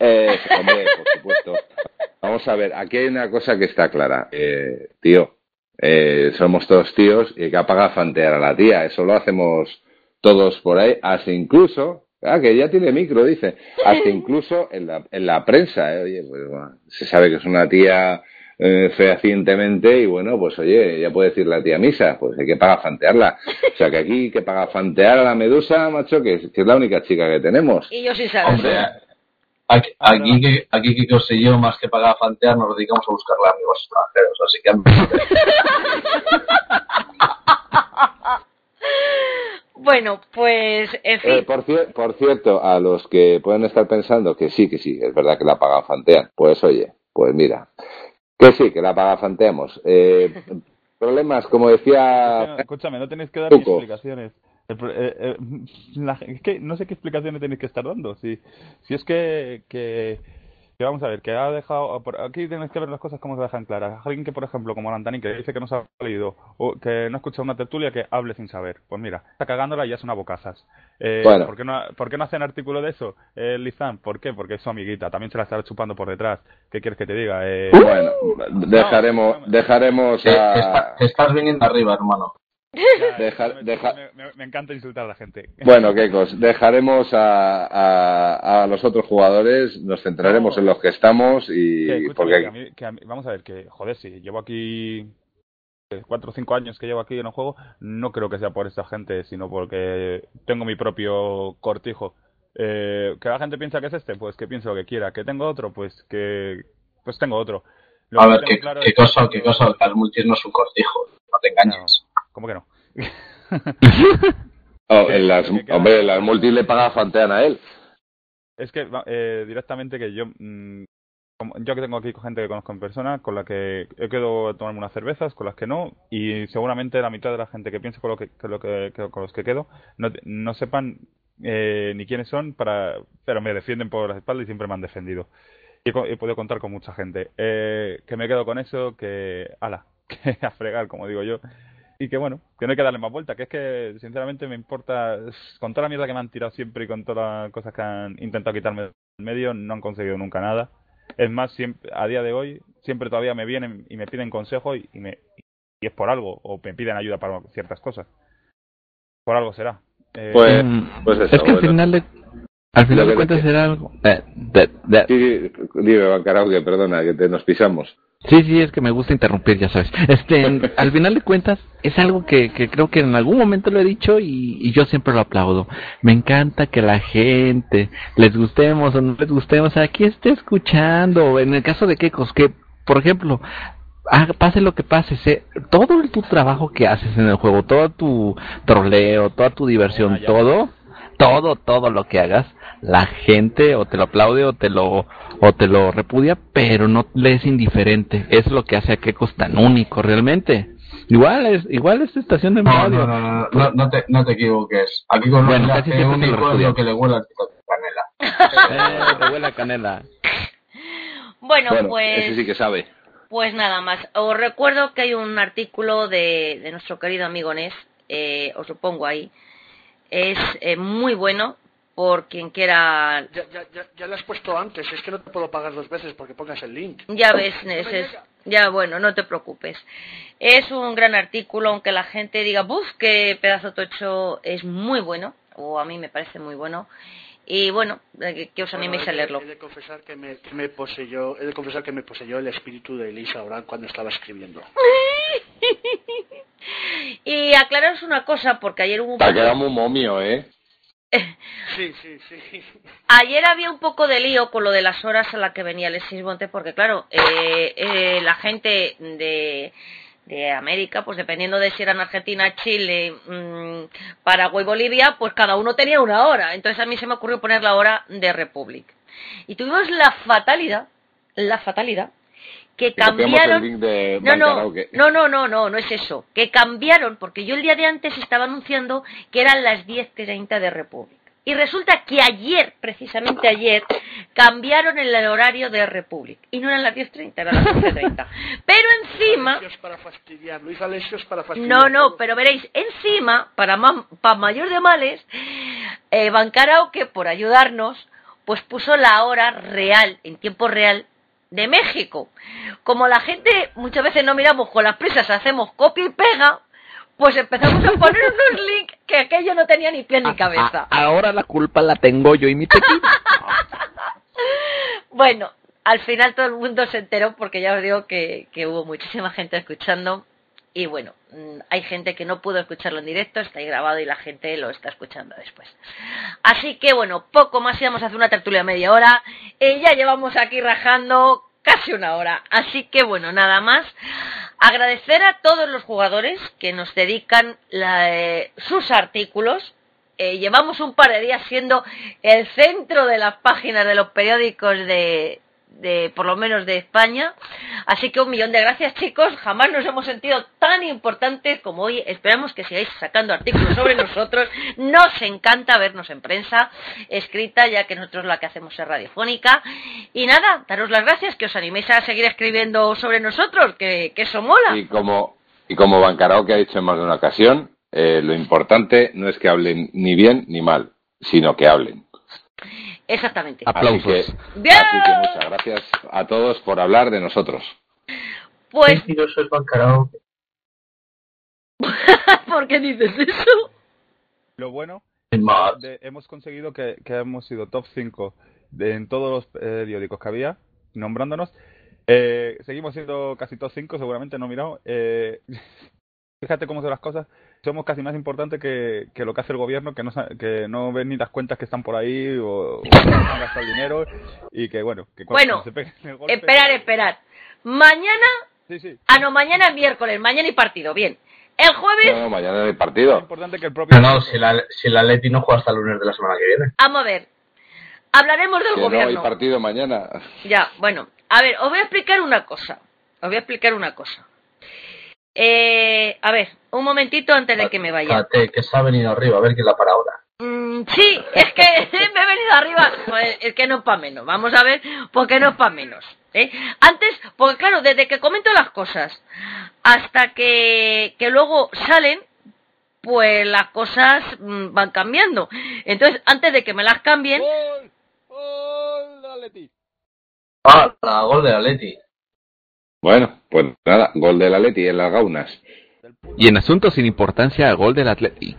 Eh, hombre, por supuesto. Vamos a ver, aquí hay una cosa que está clara. Eh, tío, eh, somos todos tíos y que apagar fantear a la tía. Eso lo hacemos todos por ahí, hasta incluso, ah, que ya tiene micro, dice, hasta incluso en la, en la prensa. eh, oye, pues, bueno, se sabe que es una tía eh, fehacientemente y bueno, pues oye, ya puede decir la tía misa, pues hay que pagar fantearla. O sea que aquí hay que pagar fantear a la medusa, macho, que es, que es la única chica que tenemos. Y yo sí saber. Hombre, aquí, aquí, que, aquí que os yo, más que para fantear, nos dedicamos a buscarle amigos extranjeros. Así que <laughs> Bueno, pues, en fin. Eh, por, cier- por cierto, a los que pueden estar pensando que sí, que sí, es verdad que la pagan fantean, pues oye, pues mira, que sí, que la paga fanteamos. Eh, <laughs> problemas, como decía... Escúchame, no tenéis que dar explicaciones. Eh, eh, la- es que no sé qué explicaciones tenéis que estar dando. Si, si es que, que, que vamos a ver, que ha dejado. por- Aquí tenéis que ver las cosas como se dejan claras. Alguien que, por ejemplo, como Lantani, que dice que no se ha leído o que no ha escuchado una tertulia, que hable sin saber. Pues mira, está cagándola y ya es una bocazas. Eh, Bueno. ¿por, qué no, ¿Por qué no hacen artículo de eso, eh, Lizán? ¿Por qué? Porque es su amiguita. También se la estará chupando por detrás. ¿Qué quieres que te diga? Eh, Bueno, dejaremos, dejaremos te a... está- estás viniendo arriba, hermano. deja- me, deja- me- me- me encanta insultar a la gente. Bueno, Kekos, dejaremos a, a, a los otros jugadores, nos centraremos No. en los que estamos Que, y... escúchame, porque que a mí- que a mí- vamos a ver, que joder, si llevo aquí eh, cuatro o cinco años que llevo aquí en el juego, no creo que sea por esta gente, sino porque tengo mi propio cortijo. Eh, que la gente piensa que es este, pues que piense lo que quiera. Que tengo otro, pues que pues tengo otro. Lo A que ver, tengo qué, claro qué es cosa, que- qué cosa, que al multis no es un cortijo, no te engañes. ¿Cómo que no? oh, <laughs> en las, que queda- hombre, en las multis le paga fantean a él. Es que eh, directamente que yo mm, yo que tengo aquí gente que conozco en persona, con la que he quedado a tomarme unas cervezas, con las que no, y seguramente la mitad de la gente que piensa con, lo que, con, lo que, con los que quedo no, no sepan eh, ni quiénes son, para, pero me defienden por las espaldas y siempre me han defendido. Y he, he podido contar con mucha gente. Eh, que me quedo con eso, que, ala, <laughs> que a fregar, como digo yo. Y que bueno, que no hay que darle más vuelta, que es que sinceramente me importa, con toda la mierda que me han tirado siempre y con todas las cosas que han intentado quitarme del medio, no han conseguido nunca nada. Es más, siempre, a día de hoy, siempre todavía me vienen y me piden consejo y, y me, y es por algo, o me piden ayuda para ciertas cosas. Por algo será. Eh, Pues- Mm, pues eso, es que al final de, al final de cuentas era algo. eh, de- de- Sí, sí, dime, Bancarao, que perdona, que te nos pisamos. Sí, sí, es que me gusta interrumpir, ya sabes. Este, en- <laughs> al final de cuentas, es algo que, que creo que en algún momento lo he dicho y, y yo siempre lo aplaudo. Me encanta que la gente, les gustemos o no les gustemos, aquí esté escuchando. En el caso de Kekos, que, por ejemplo, haga- pase lo que pase, todo el, tu trabajo que haces en el juego, todo tu troleo, toda tu diversión, Ah, todo, todo, todo lo que hagas, la gente o te lo aplaude o te lo o te lo repudia, pero no le es indiferente. Es lo que hace a Kekos tan único realmente. Igual es igual es estación de No, radio. no, no, no, no, no te, no te equivoques. Aquí con Bueno, lo casi que lo único es repudian. lo que le huele al pito de canela. <laughs> Eh, te huele a canela. Bueno, Bueno, pues... ese sí que sabe. Pues nada más. Os recuerdo que hay un artículo de, de nuestro querido amigo Nes, eh, os lo pongo ahí. Es eh, muy bueno por quien quiera. Ya, ya, ya, ya lo has puesto antes, es que no te puedo pagar dos veces porque pongas el link. Ya ves, Nes, es- ya bueno, no te preocupes. Es un gran artículo, aunque la gente diga, ¡buf! qué pedazo tocho! Es muy bueno, o a mí me parece muy bueno. Y bueno, eh, que os animéis a leerlo. He de confesar que me, que me poseyó, he de confesar que me poseyó el espíritu de Elisa Orán cuando estaba escribiendo. <laughs> y aclararos una cosa, porque ayer hubo un ha quedado muy momio, ¿eh? <laughs> Sí, sí, sí. Ayer había un poco de lío con lo de las horas a las que venía Alexis Monte, porque claro, eh, eh, la gente de, de América, pues dependiendo de si eran Argentina, Chile, mm, Paraguay, Bolivia, pues cada uno tenía una hora. Entonces a mí se me ocurrió poner la hora de Republic. Y tuvimos la fatalidad, la fatalidad, que Que cambiaron... el link de No, no, no, no, no, no, no es eso. Que cambiaron, porque yo el día de antes estaba anunciando que eran las 10.30 de Republic. Y resulta que ayer, precisamente ayer, cambiaron el horario de Republic. Y no eran las 10.30, eran las 11.30. <laughs> Pero encima... Para fastidiar, Luis Alesios para fastidiar. No, no, pero veréis, encima, para, ma- para mayor de males, eh, Bancaraoke, por ayudarnos, pues puso la hora real, en tiempo real, de México. Como la gente muchas veces no miramos con las prisas, hacemos copia y pega, pues empezamos a poner <laughs> unos links que aquello no tenía ni pie ni cabeza. A- a- ahora la culpa la tengo yo y mi tequila. <laughs> Bueno, al final todo el mundo se enteró porque ya os digo que, que hubo muchísima gente escuchando y bueno, mm, hay gente que no pudo escucharlo en directo, está ahí grabado y la gente lo está escuchando después. Así que bueno, poco más íbamos a hacer una tertulia media hora y ya llevamos aquí rajando casi una hora. Así que bueno, nada más. Agradecer a todos los jugadores que nos dedican eh, sus artículos eh, llevamos un par de días siendo el centro de las páginas de los periódicos de, de por lo menos de España. Así que un millón de gracias chicos, jamás nos hemos sentido tan importantes como hoy. Esperamos que sigáis sacando artículos sobre <laughs> nosotros. Nos encanta vernos en prensa escrita, ya que nosotros la que hacemos es radiofónica. Y nada, daros las gracias, que os animéis a seguir escribiendo sobre nosotros, que, que eso mola. Y como, y como Bancarao que ha dicho en más de una ocasión, eh, lo importante no es que hablen ni bien ni mal, sino que hablen. Exactamente. Aplausos. Así que, ¡Bien! así que muchas gracias a todos por hablar de nosotros. Pues. <laughs> ¿por qué dices eso? Lo bueno Es más, de- hemos conseguido que, que hemos sido top 5 de- en todos los periódicos que había, nombrándonos. Eh, seguimos siendo casi top 5, seguramente no he mirado. Eh, <laughs> fíjate cómo son las cosas. Somos casi más importantes que, que lo que hace el gobierno, que no, que no ven ni las cuentas que están por ahí o, o que han gastado el dinero y que bueno, que cuando Bueno, se peguen el golpe... Esperar, esperar. Mañana, Sí, sí. ah no, mañana es miércoles, mañana y partido, bien. El jueves, No, no, mañana hay Es partido. importante que el propio... no, no, si la, si la Leti no juega hasta el lunes de la semana que viene. vamos a ver. Hablaremos del Que no hay gobierno. partido mañana. Ya, bueno, a ver, os voy a explicar una cosa. Os voy a explicar una cosa. Eh, a ver, un momentito antes de que me vaya. Fíjate, que se ha venido arriba, a ver quién la para ahora. Mm, sí, es que <laughs> me he venido arriba. Pues, es que no es para menos. Vamos a ver por qué no es para menos. ¿eh? Antes, porque claro, desde que comento las cosas hasta que, que luego salen, pues las cosas mm, van cambiando. Entonces, antes de que me las cambien, ¡Gol! ¡Gol de Atleti! Ah, la gol de Atleti. Bueno, pues nada, gol del Atleti en las gaunas. Y en asuntos sin importancia, gol del Atleti.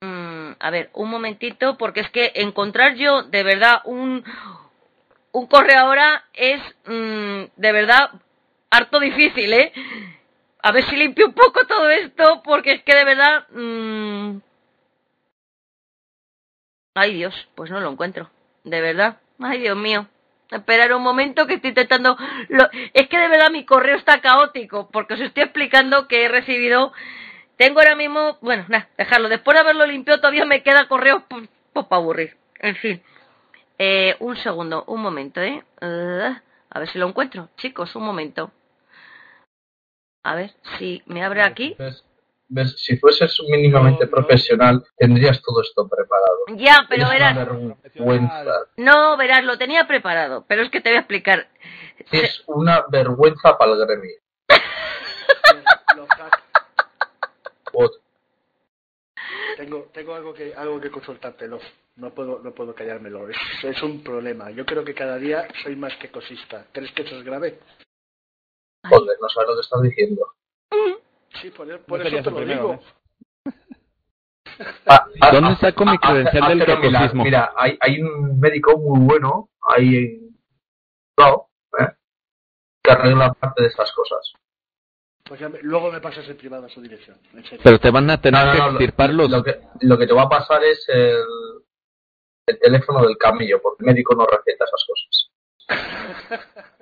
Mm, a ver, un momentito, porque es que encontrar yo de verdad un, un correo ahora es mm, de verdad harto difícil, ¿eh? A ver si limpio un poco todo esto, porque es que de verdad... mm, Ay Dios, pues no lo encuentro, de verdad. Ay Dios mío. Esperar un momento que estoy intentando... Lo... Es que de verdad mi correo está caótico, porque os estoy explicando que he recibido... Tengo ahora mismo... Bueno, nada, dejarlo. Después de haberlo limpiado todavía me queda correo pues, para aburrir. En fin. Eh, un segundo, un momento, ¿eh? Uh, a ver si lo encuentro. Chicos, un momento. A ver si me abre aquí. ¿Ves? Si fueses mínimamente No, no. profesional, tendrías todo esto preparado. Ya, pero es verás... una vergüenza. No, verás, lo tenía preparado, pero es que te voy a explicar. Es una vergüenza para el gremio. <laughs> Tengo, tengo algo que algo que consultártelo. No puedo no puedo callármelo. Es, es un problema. Yo creo que cada día soy más que cosista. ¿Crees que eso es grave? Joder, no sabes lo que estás diciendo. Sí, por, por No eso te lo primero, digo. Ah, ah, ¿Dónde ah, saco mi credencial ah, del catecismo? Mira, hay, hay un médico muy bueno ahí en lado, ¿eh? que arregla parte de estas cosas. Pues ya me- luego me pasas en privado a su dirección. Pero te van a tener No, no, que no, lo- lo, que, lo que te va a pasar es el, el teléfono del camello, porque el médico no receta esas cosas. <laughs>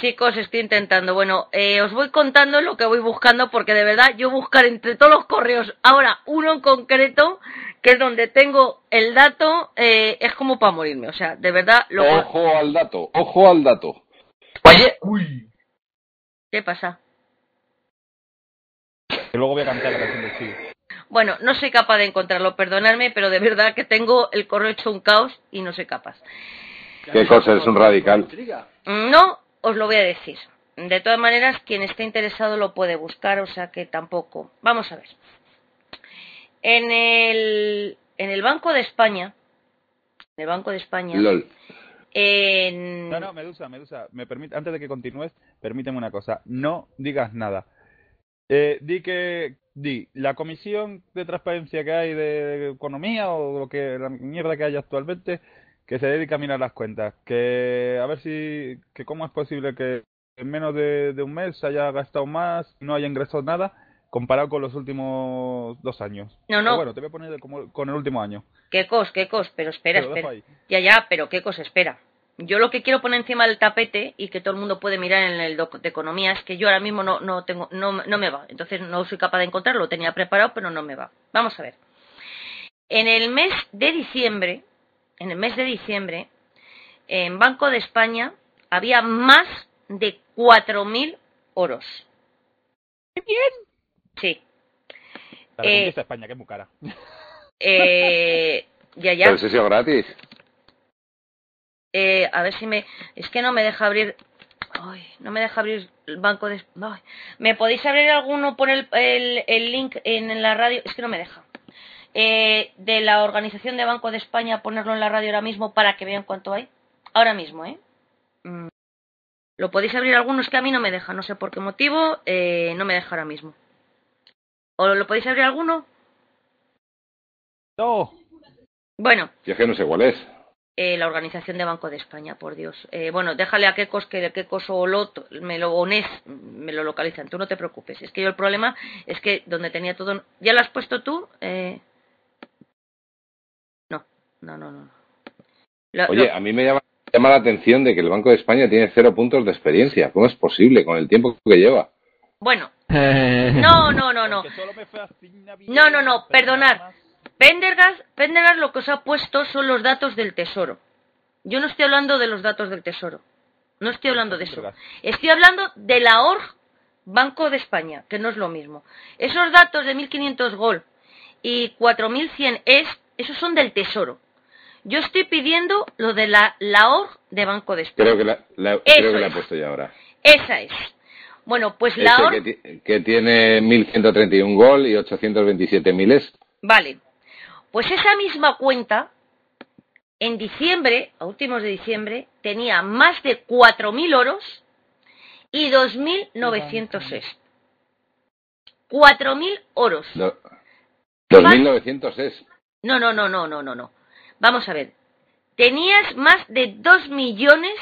Chicos, estoy intentando. Bueno, eh, os voy contando lo que voy buscando porque de verdad yo buscar entre todos los correos, ahora uno en concreto, que es donde tengo el dato, eh, es como para morirme. O sea, de verdad, lo Ojo al dato, ojo al dato. Oye, uy, ¿Qué pasa? Que luego voy a cantar la canción Chivo. Bueno, no soy capaz de encontrarlo, perdonadme, pero de verdad que tengo el correo hecho un caos y no soy capaz. ¿Qué cosa? Es un radical. Intriga. No os lo voy a decir. De todas maneras, quien esté interesado lo puede buscar, o sea que tampoco. Vamos a ver. En el, en el Banco de España, en el Banco de España, LOL. en... No, no, Medusa, Medusa, me permite, antes de que continúes, permíteme una cosa. No digas nada. Eh, di que, di, la comisión de transparencia que hay de economía o lo que, la mierda que hay actualmente, que se dedica a mirar las cuentas. Que, a ver si, que cómo es posible que en menos de, de un mes se haya gastado más y no haya ingresado nada comparado con los últimos dos años. No, no. Pero bueno, te voy a poner como- con el último año. ¿Qué cos, qué cos? Pero espera, espera. Ya, ya, pero qué cosa, espera. Yo lo que quiero poner encima del tapete y que todo el mundo puede mirar en el doc de economía es que yo ahora mismo no, no tengo, no, no me va. Entonces no soy capaz de encontrarlo. Lo tenía preparado, pero no me va. Vamos a ver. En el mes de diciembre, en el mes de diciembre, en Banco de España había más de 4.000 oros. ¡Qué bien! Sí. La Eh, de España, que es muy cara. Eh, <laughs> ya, ya. Pero sido gratis. Eh, a ver si me. Es que no me deja abrir. Ay, no me deja abrir el banco de. Ay, ¿Me podéis abrir alguno? Poner el, el, el link en la radio. Es que no me deja. Eh, de la organización de Banco de España, ponerlo en la radio ahora mismo para que vean cuánto hay. Ahora mismo, ¿eh? Mm. ¿Lo podéis abrir alguno? Es que a mí no me deja. No sé por qué motivo. Eh, no me deja ahora mismo. ¿O lo podéis abrir alguno? ¡No! Bueno, Yo es que no sé cuál es. eh, la organización de Banco de España, por Dios. Eh, bueno, déjale a Kekos que de Kekos o Lot me lo ones, me lo localizan, tú no te preocupes. Es que yo el problema es que donde tenía todo... ¿Ya lo has puesto tú? Eh... No, no, no. Lo- Oye, lo- a mí me llama, llama la atención de que el Banco de España tiene cero puntos de experiencia. ¿Cómo es posible con el tiempo que lleva? Bueno, <laughs> no, no, no, no. Porque solo me fascina bien, No, no, no, perdonad. Pendergast, Pendergast lo que os ha puesto son los datos del tesoro. Yo no estoy hablando de los datos del Tesoro. No estoy hablando de eso. Estoy hablando de la ORG Banco de España, que no es lo mismo. Esos datos de 1.500 Gol y 4.100 es, esos son del Tesoro. Yo estoy pidiendo lo de la, la ORG de Banco de España. Creo que la, la- creo que la he puesto ya ahora. Esa es. Bueno, pues la Ese ORG... que, que tiene 1.131 gol y 827 miles. Vale. Pues esa misma cuenta, en diciembre, a últimos de diciembre, tenía más de 4.000 oros y 2.900 es. 4.000 oros. Do- 2.900 es. No, no, no, no, no, no, no. Vamos a ver. Tenías más de 2 millones,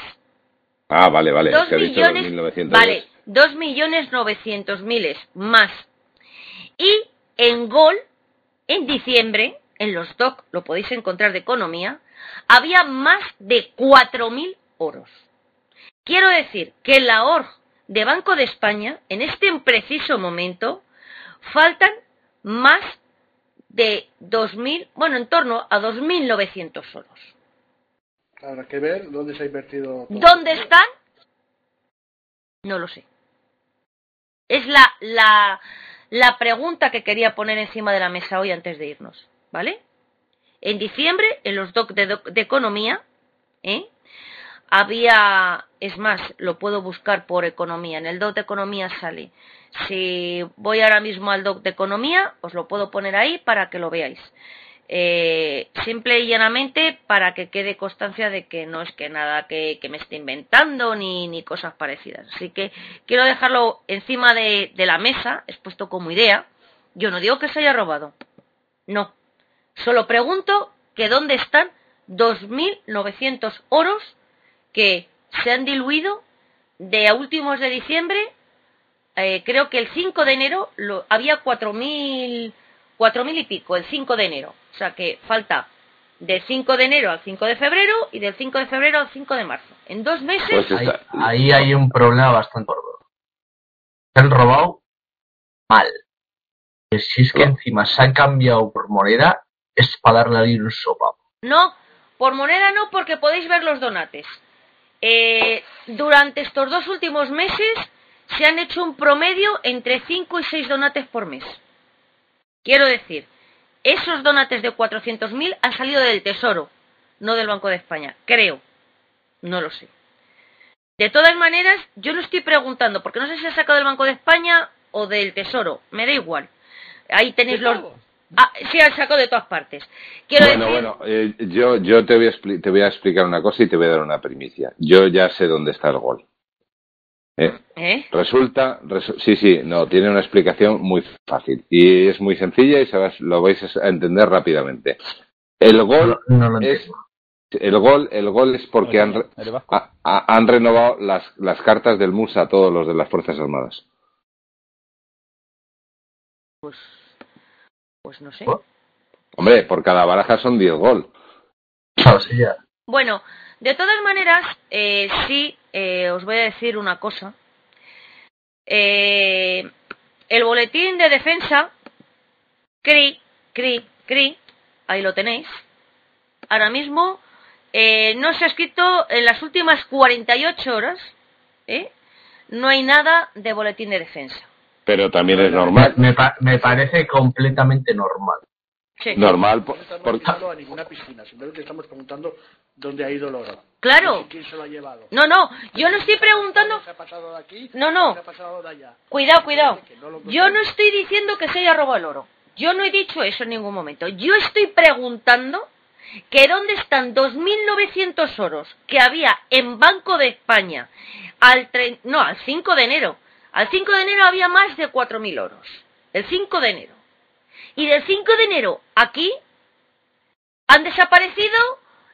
Ah, vale, vale. es 2 que ha dicho millones, 2.900 vale, es. 2 millones 900 miles más. Y en Gol, en diciembre, en los DOC, lo podéis encontrar de economía, había más de 4.000 oros. Quiero decir que en la ORG de Banco de España, en este preciso momento, faltan más de 2.000, bueno, en torno a 2.900 oros. Habrá que ver dónde se ha invertido. todo. ¿Dónde están? No lo sé. Es la, la, la pregunta que quería poner encima de la mesa hoy antes de irnos, ¿vale? En diciembre, en los doc de, doc- de economía, ¿eh? Había, es más, lo puedo buscar por economía, en el doc de economía sale. Si voy ahora mismo al doc de economía, os lo puedo poner ahí para que lo veáis. Eh, simple y llanamente para que quede constancia de que no es que nada que, me esté inventando ni, ni cosas parecidas. Así que quiero dejarlo encima de, de la mesa, expuesto como idea. Yo no digo que se haya robado. No. Solo pregunto que dónde están 2.900 oros que se han diluido de a últimos de diciembre. eh, creo que el 5 de enero lo, había 4.000 4.000 y pico, el 5 de enero. O sea que falta del 5 de enero al 5 de febrero y del 5 de febrero al 5 de marzo. En dos meses, Pues Ahí, está- ahí hay un problema bastante gordo. Se han robado mal. Y si es que encima se ha cambiado por moneda, es para darle ahí un sopa. no, por moneda no, porque podéis ver los donates. Eh, durante estos dos últimos meses se han hecho un promedio entre 5 y 6 donates por mes. Quiero decir, esos donates de 400.000 han salido del Tesoro, no del Banco de España. Creo. No lo sé. De todas maneras, yo no estoy preguntando, porque no sé si ha sacado del Banco de España o del Tesoro. Me da igual. Ahí tenéis los... Ah, sí, han sacado de todas partes. Quiero bueno, decir... bueno, eh, yo, yo te, voy a expli- te voy a explicar una cosa y te voy a dar una primicia. Yo ya sé dónde está el gol. ¿Eh? ¿Eh? Resulta, resu- sí, sí, no, tiene una explicación muy fácil y es muy sencilla y se va- lo vais a entender rápidamente. El gol No, no lo es entiendo. el gol, el gol es porque han, han renovado las, las cartas del MUS a todos los de las Fuerzas Armadas. Pues... Pues no sé. Hombre, por cada baraja son 10 gol. Claro, sí, ya. Bueno, de todas maneras, eh, sí, eh, os voy a decir una cosa. Eh, el boletín de defensa, CRI, CRI, CRI, ahí lo tenéis. Ahora mismo eh, no se ha escrito en las últimas 48 horas, ¿eh? no hay nada de boletín de defensa. Pero también es normal. me pa- me parece completamente normal. Sí. Normal, por- No estamos por- a ninguna piscina, simplemente estamos preguntando dónde ha ido el oro. Claro. ¿Quién se lo ha llevado? No, no, yo no estoy preguntando. ¿Se ha pasado de aquí? No, no. ¿Se ha pasado de allá? Cuidado, cuidado. Yo no estoy diciendo que se haya robado el oro. Yo no he dicho eso en ningún momento. Yo estoy preguntando que dónde están 2.900 oros que había en Banco de España al tre- no, al 5 de enero. Al 5 de enero había más de 4.000 oros. El 5 de enero. Y del 5 de enero aquí han desaparecido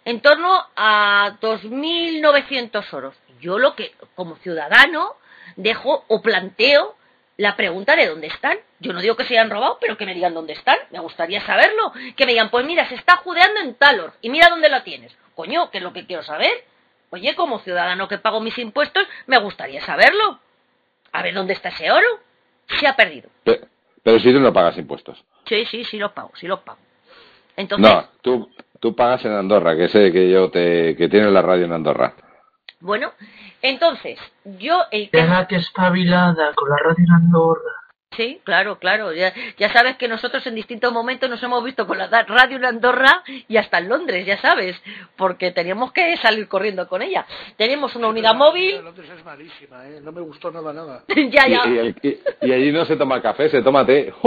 en torno a 2.900 oros. Yo lo que, como ciudadano, dejo o planteo la pregunta de dónde están. Yo no digo que se hayan robado, pero que me digan dónde están. Me gustaría saberlo. Que me digan, pues mira, se está judeando en Talor y mira dónde la tienes. Coño, que es lo que quiero saber. Oye, como ciudadano que pago mis impuestos, me gustaría saberlo. A ver dónde está ese oro. Se ha perdido. pe- pero si tú no pagas impuestos. Sí, sí, sí los pago, sí los pago. Entonces, No, tú, tú pagas en Andorra, que sé que yo te, que tiene la radio en Andorra. Bueno, entonces, yo el Tenga que espabilada con la radio en Andorra. Sí, claro, claro. Ya, ya sabes que nosotros en distintos momentos nos hemos visto con la radio en Andorra y hasta en Londres, ya sabes, porque teníamos que salir corriendo con ella. Tenemos una unidad móvil. Londres es malísima, ¿eh? No me gustó nada, nada. <laughs> ya, ya. y el- y- y allí no se toma café, se toma té. <laughs>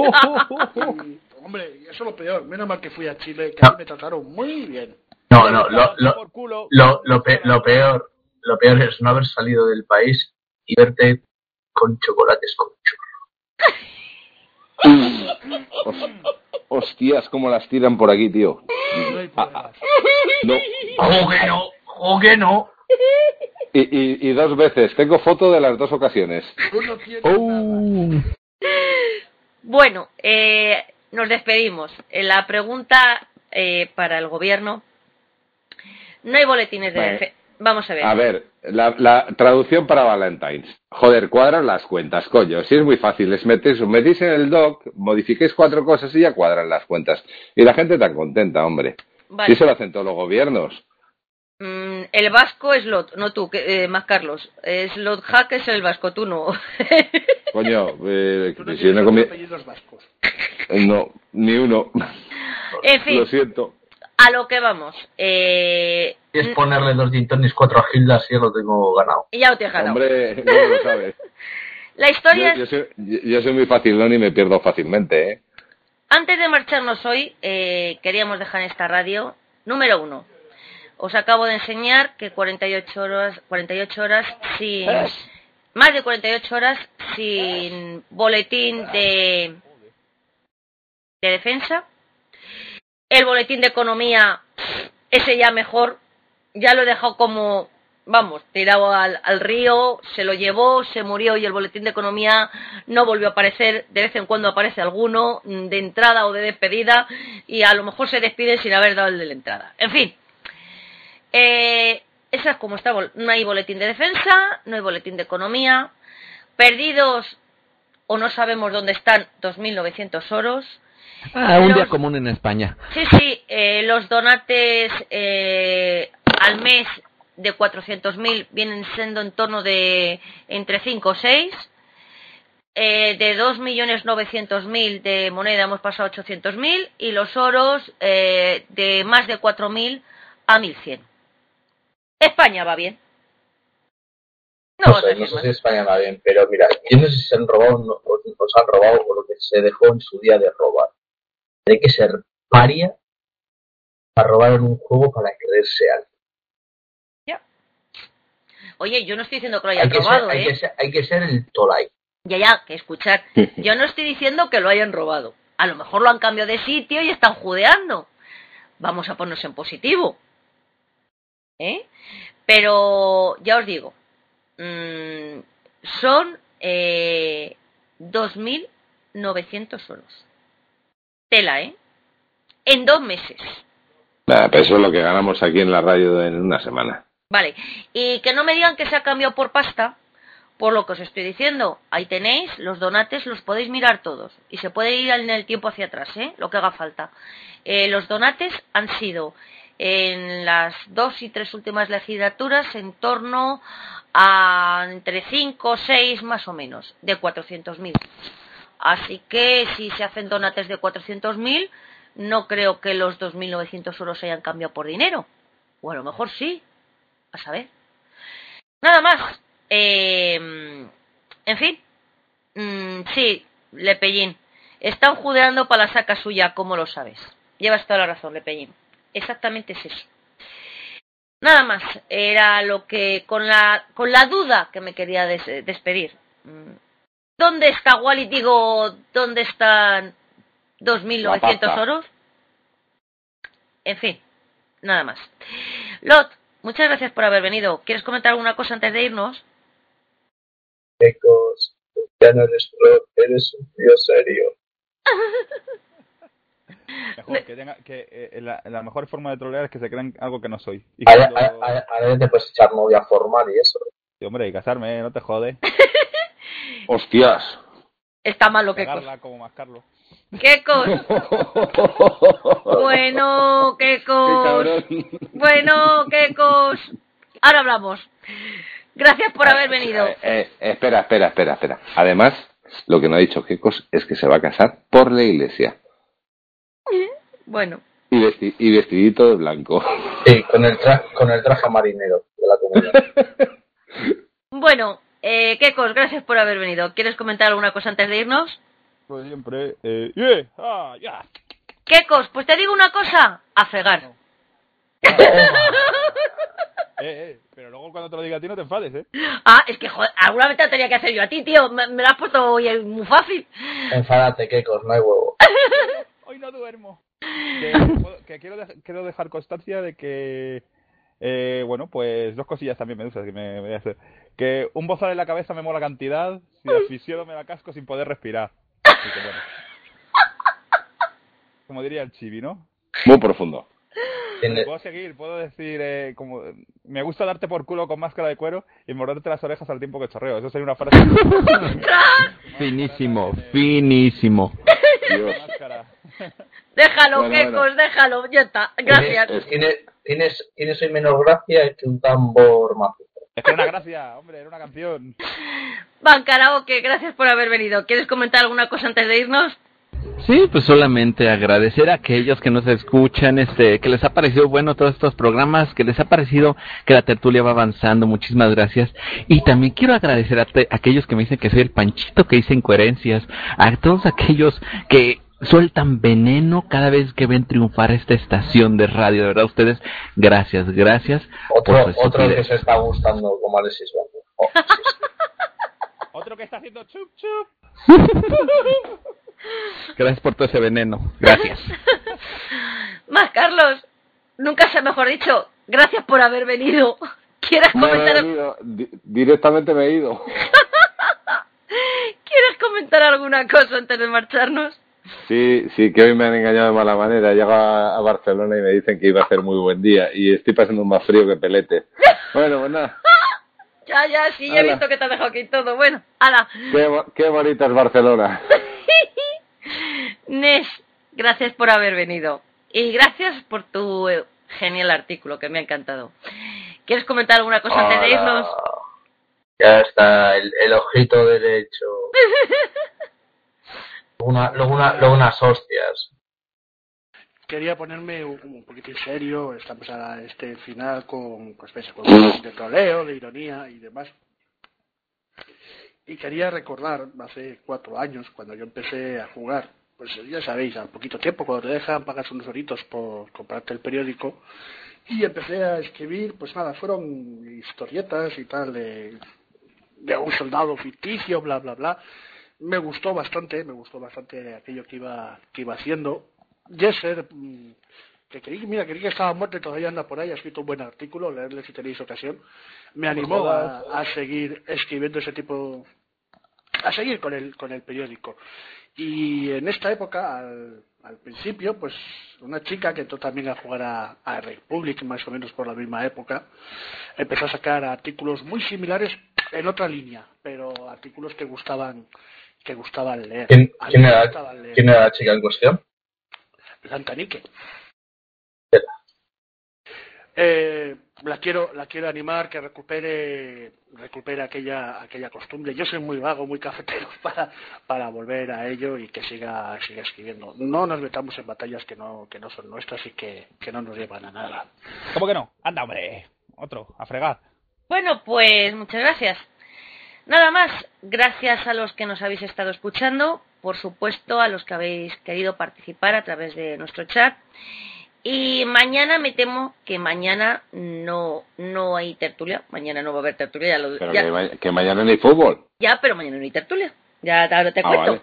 Y, hombre, y eso es lo peor. Menos mal que fui a Chile, que ahí me trataron muy bien. No, no, lo, lo, Por culo. lo, lo, pe- lo peor, lo peor es no haber salido del país y verte con chocolates con churro. Hos- <laughs> Hostias, cómo las tiran por aquí, tío. No hay problemas. No. ¡Oh, que no! ¡Oh, que no! Y, y, y dos veces, tengo foto de las dos ocasiones. Oh. Bueno, eh, nos despedimos. Eh, La pregunta eh, para el gobierno. No hay boletines de Vale. defe- Vamos a ver. A ver, la, la traducción para Valentine's. Joder, cuadran las cuentas, coño. Si es muy fácil, les metéis, metís en el doc, modifiquéis cuatro cosas y ya cuadran las cuentas. Y la gente tan contenta, hombre. Vale. Sí se lo hacen todos los gobiernos. Mm, el vasco es Lot, no tú, que, eh, más Carlos. Es Lot Hack es el vasco, tú no. <laughs> Coño, eh, Tú no si no, vascos. no, ni uno. en fin, Lo siento. A lo que vamos. Eh, Es ponerle dos gin tonics, cuatro agildas y ya lo tengo ganado. ya lo te he ganado. Hombre, no lo sabes. <laughs> La historia Yo, es... yo soy, yo- yo soy muy facilón y me pierdo fácilmente, ¿eh? Antes de marcharnos hoy, eh, queríamos dejar en esta radio, número uno, os acabo de enseñar que 48 horas, 48 horas sin, más de 48 horas sin boletín de, de defensa. El boletín de economía, ese ya mejor, ya lo he dejado como, vamos, tirado al, río, se lo llevó, se murió y el boletín de economía no volvió a aparecer. De vez en cuando aparece alguno, de entrada o de despedida, y a lo mejor se despide sin haber dado el de la entrada. En fin, eh, esa es como está. No hay boletín de defensa, no hay boletín de economía. Perdidos o no sabemos dónde están 2.900 oros. Ah, un Los- día común en España. Sí, sí, eh, los donates eh, al mes de 400.000 vienen siendo en torno de entre 5 o 6. Eh, de 2.900.000 de moneda hemos pasado a 800.000 y los oros eh, de más de 4.000 a 1.100. España va bien. No, No, sé, no si España va bien, pero mira, yo no sé si se han robado o o nos han robado o lo que se dejó en su día de robar. Hay que ser paria para robar en un juego para creerse algo. Oye, yo no estoy diciendo que lo Hay hayan que, robado, ser, hay, ¿eh? que ser, hay que ser el Tolai. Ya, ya, que escuchar. <laughs> Yo no estoy diciendo que lo hayan robado. A lo mejor lo han cambiado de sitio y están judeando. Vamos a ponernos en positivo. ¿Eh? Pero ya os digo, mm, son eh, 2.900 euros. Tela, ¿eh? En dos meses. Nada, pero eso es lo que ganamos aquí en la radio en una semana. Vale. Y que no me digan que se ha cambiado por pasta, por lo que os estoy diciendo. Ahí tenéis los donates, los podéis mirar todos. Y se puede ir en el tiempo hacia atrás, ¿eh? Lo que haga falta. Eh, los donates han sido en las dos y tres últimas legislaturas en torno a entre 5 o 6 más o menos, de 400.000. Así que si se hacen donates de 400.000, no creo que los 2.900 euros se hayan cambiado por dinero. O a lo mejor sí, a saber. Nada más. Eh, en fin. Mm, sí, Lepellín. Están judeando para la saca suya, como lo sabes. Llevas toda la razón, Lepellín. Exactamente es eso. Nada más. Era lo que. Con la, con la duda que me quería des- despedir. Mm, ¿Dónde está Wally? Digo, ¿dónde están 2.900 pasta. oros? En fin, nada más. Lot, muchas gracias por haber venido. ¿Quieres comentar alguna cosa antes de irnos? Chicos, ya no eres pro, eres un tío serio. <laughs> Mejor que tenga, que eh, la, la mejor forma de trolear es que se crean algo que no soy. Y Ahora, cuando- ahora- ahora ya te puedes echar novia formal y eso. Sí, hombre, y casarme, no te jode. <laughs> Hostias. Está malo Quecos. Pegarla como mascarlo. <laughs> Bueno, Qué Quecos. cabrón. Bueno, Quecos. Ahora hablamos. Gracias por haber venido. Eh, eh, espera, espera, espera, espera. Además, lo que no ha dicho Kekos es que se va a casar por la iglesia. Bueno, Y, vesti- y vestidito de blanco. Sí, con el, tra- con el traje marinero de la comunidad. <laughs> eh, Quecos, gracias por haber venido. ¿Quieres comentar alguna cosa antes de irnos? Pues siempre. Eh, yeah, ah, ya. Quecos, pues te digo una cosa, a fregar. Eh, eh, pero luego cuando te lo diga a ti no te enfades, ¿eh? Ah, es que joder, alguna vez te la tenía que hacer yo a ti, tío. Me, me lo has puesto hoy muy fácil. Enfádate, Kekos, no hay huevo. Hoy no duermo. <laughs> Que, quiero dejar constancia de que. Eh, bueno, pues dos cosillas también, Medusa, que me, me voy a hacer. Que un bozal en la cabeza me mola cantidad, si asfixiado me la casco sin poder respirar. Así que bueno. Como diría el chibi, ¿no? Muy profundo. Puedo seguir, puedo decir, eh, como me gusta darte por culo con máscara de cuero y morderte las orejas al tiempo que chorreo. Eso sería una frase. <laughs> Finísimo, finísimo. Dios. <laughs> Déjalo, Bueno, Quecos, bueno. déjalo. Ya está. Gracias. Tienes, tienes, tienes, tienes hoy menos gracia que un tambor. Es que era una gracia, hombre, era una canción. Van Karaoke, gracias por haber venido. ¿Quieres comentar alguna cosa antes de irnos? Sí, pues solamente agradecer a aquellos que nos escuchan, este, que les ha parecido bueno todos estos programas, que les ha parecido que la tertulia va avanzando, muchísimas gracias. Y también quiero agradecer a, te- a aquellos que me dicen que soy el panchito que dice incoherencias, a todos aquellos que sueltan veneno cada vez que ven triunfar esta estación de radio, de verdad ustedes, gracias, gracias. Otro, por su otro que se está gustando como Alexis. Oh, sí, sí. <laughs> Otro que está haciendo chup chup. <laughs> Gracias por todo ese veneno, gracias. <laughs> Más, Carlos. Nunca se ha mejor dicho. Gracias por haber venido. <laughs> ¿Quieres comentar, venido, di- directamente me he ido. <laughs> ¿Quieres comentar alguna cosa antes de marcharnos? Sí, sí, que hoy me han engañado de mala manera. Llego a, a Barcelona y me dicen que iba a hacer muy buen día y estoy pasando más frío que pelete. Bueno, pues nada. Ya, ya, sí, ya he visto que te has dejado aquí todo. Bueno, hala. Qué, qué bonita es Barcelona. Nes, gracias por haber venido. Y gracias por tu eh, genial artículo, que me ha encantado. ¿Quieres comentar alguna cosa antes de Hola. irnos? Ya está, el, el ojito derecho. <laughs> Una, luego, una, luego unas hostias. Quería ponerme un, un poquitín serio, estamos a este final con, pues, con un de troleo, de ironía y demás. Y quería recordar, hace cuatro años, cuando yo empecé a jugar, pues ya sabéis, al poquito tiempo, cuando te dejan pagas unos horitos por comprarte el periódico, y empecé a escribir, pues nada, fueron historietas y tal de, de un soldado ficticio, bla, bla, bla. Me gustó bastante, me gustó bastante aquello que iba, que iba haciendo. Jesser, mm, que creí, mira, creí que estaba muerto y todavía anda por ahí, ha escrito un buen artículo, leerle si tenéis ocasión. Me animó a, a seguir escribiendo ese tipo, a seguir con el, con el periódico. Y en esta época, al, al principio, pues una chica que entró también a jugar a, a Republic, más o menos por la misma época, empezó a sacar artículos muy similares en otra línea, pero artículos que gustaban que gustaban leer. ¿Quién, era, gustaban leer. quién era la chica en cuestión? Lantanique. Eh, la quiero la quiero animar que recupere recupere aquella aquella costumbre yo soy muy vago muy cafetero <laughs> para para volver a ello y que siga siga escribiendo no nos metamos en batallas que no que no son nuestras y que, que no nos llevan a nada ¿Cómo que no? Anda, hombre. Otro, a fregar. Bueno, pues muchas gracias. Nada más, gracias a los que nos habéis estado escuchando, por supuesto a los que habéis querido participar a través de nuestro chat. Y mañana me temo que mañana no, no hay tertulia, mañana no va a haber tertulia, ya lo Pero ya- que, ma- que mañana no hay fútbol. Ya, pero mañana no hay tertulia. Ya te, te Ah, cuento. vale.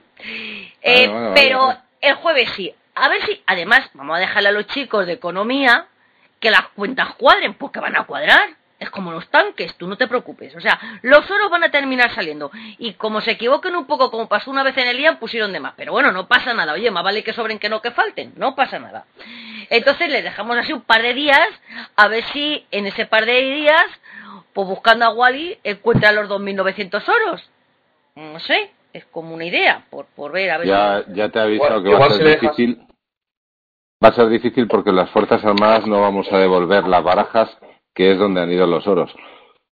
Eh, Vale, vale, vale, pero el jueves sí. A ver si, además, vamos a dejarle a los chicos de economía que las cuentas cuadren, porque van a cuadrar. Es como los tanques, tú no te preocupes. O sea, los oros van a terminar saliendo. Y como se equivoquen un poco, como pasó una vez en el IAN, pusieron de más. Pero bueno, no pasa nada. Oye, más vale que sobren que no que falten. No pasa nada. Entonces les dejamos así un par de días, a ver si en ese par de días, pues buscando a Wally, encuentra los 2.900 oros. No sé, es como una idea, por, por ver a ver. Ya, si- ya te he avisado que va a ser difícil. Va a ser difícil porque las Fuerzas Armadas no vamos a devolver las barajas, que es donde han ido los oros.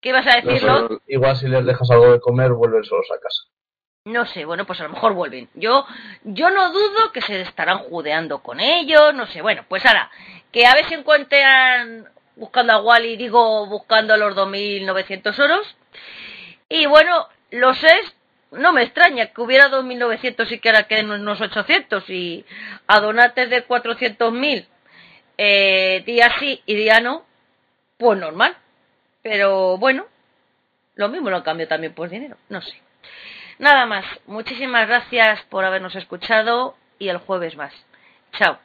¿Qué vas a decirlo? igual si les dejas algo de comer, vuelven solos a casa. No sé, bueno, pues a lo mejor vuelven. Yo, yo no dudo que se estarán judeando con ellos, no sé. Bueno, pues ahora, que a ver si encuentran buscando a Wally, digo, buscando los 2.900 oros. Y bueno, los es, no me extraña que hubiera 2.900 y que ahora queden unos 800 y a donates de 400.000 eh, día sí y día no, pues normal. Pero bueno, lo mismo lo cambio también por dinero, no sé. Nada más, muchísimas gracias por habernos escuchado y el jueves más. Chao.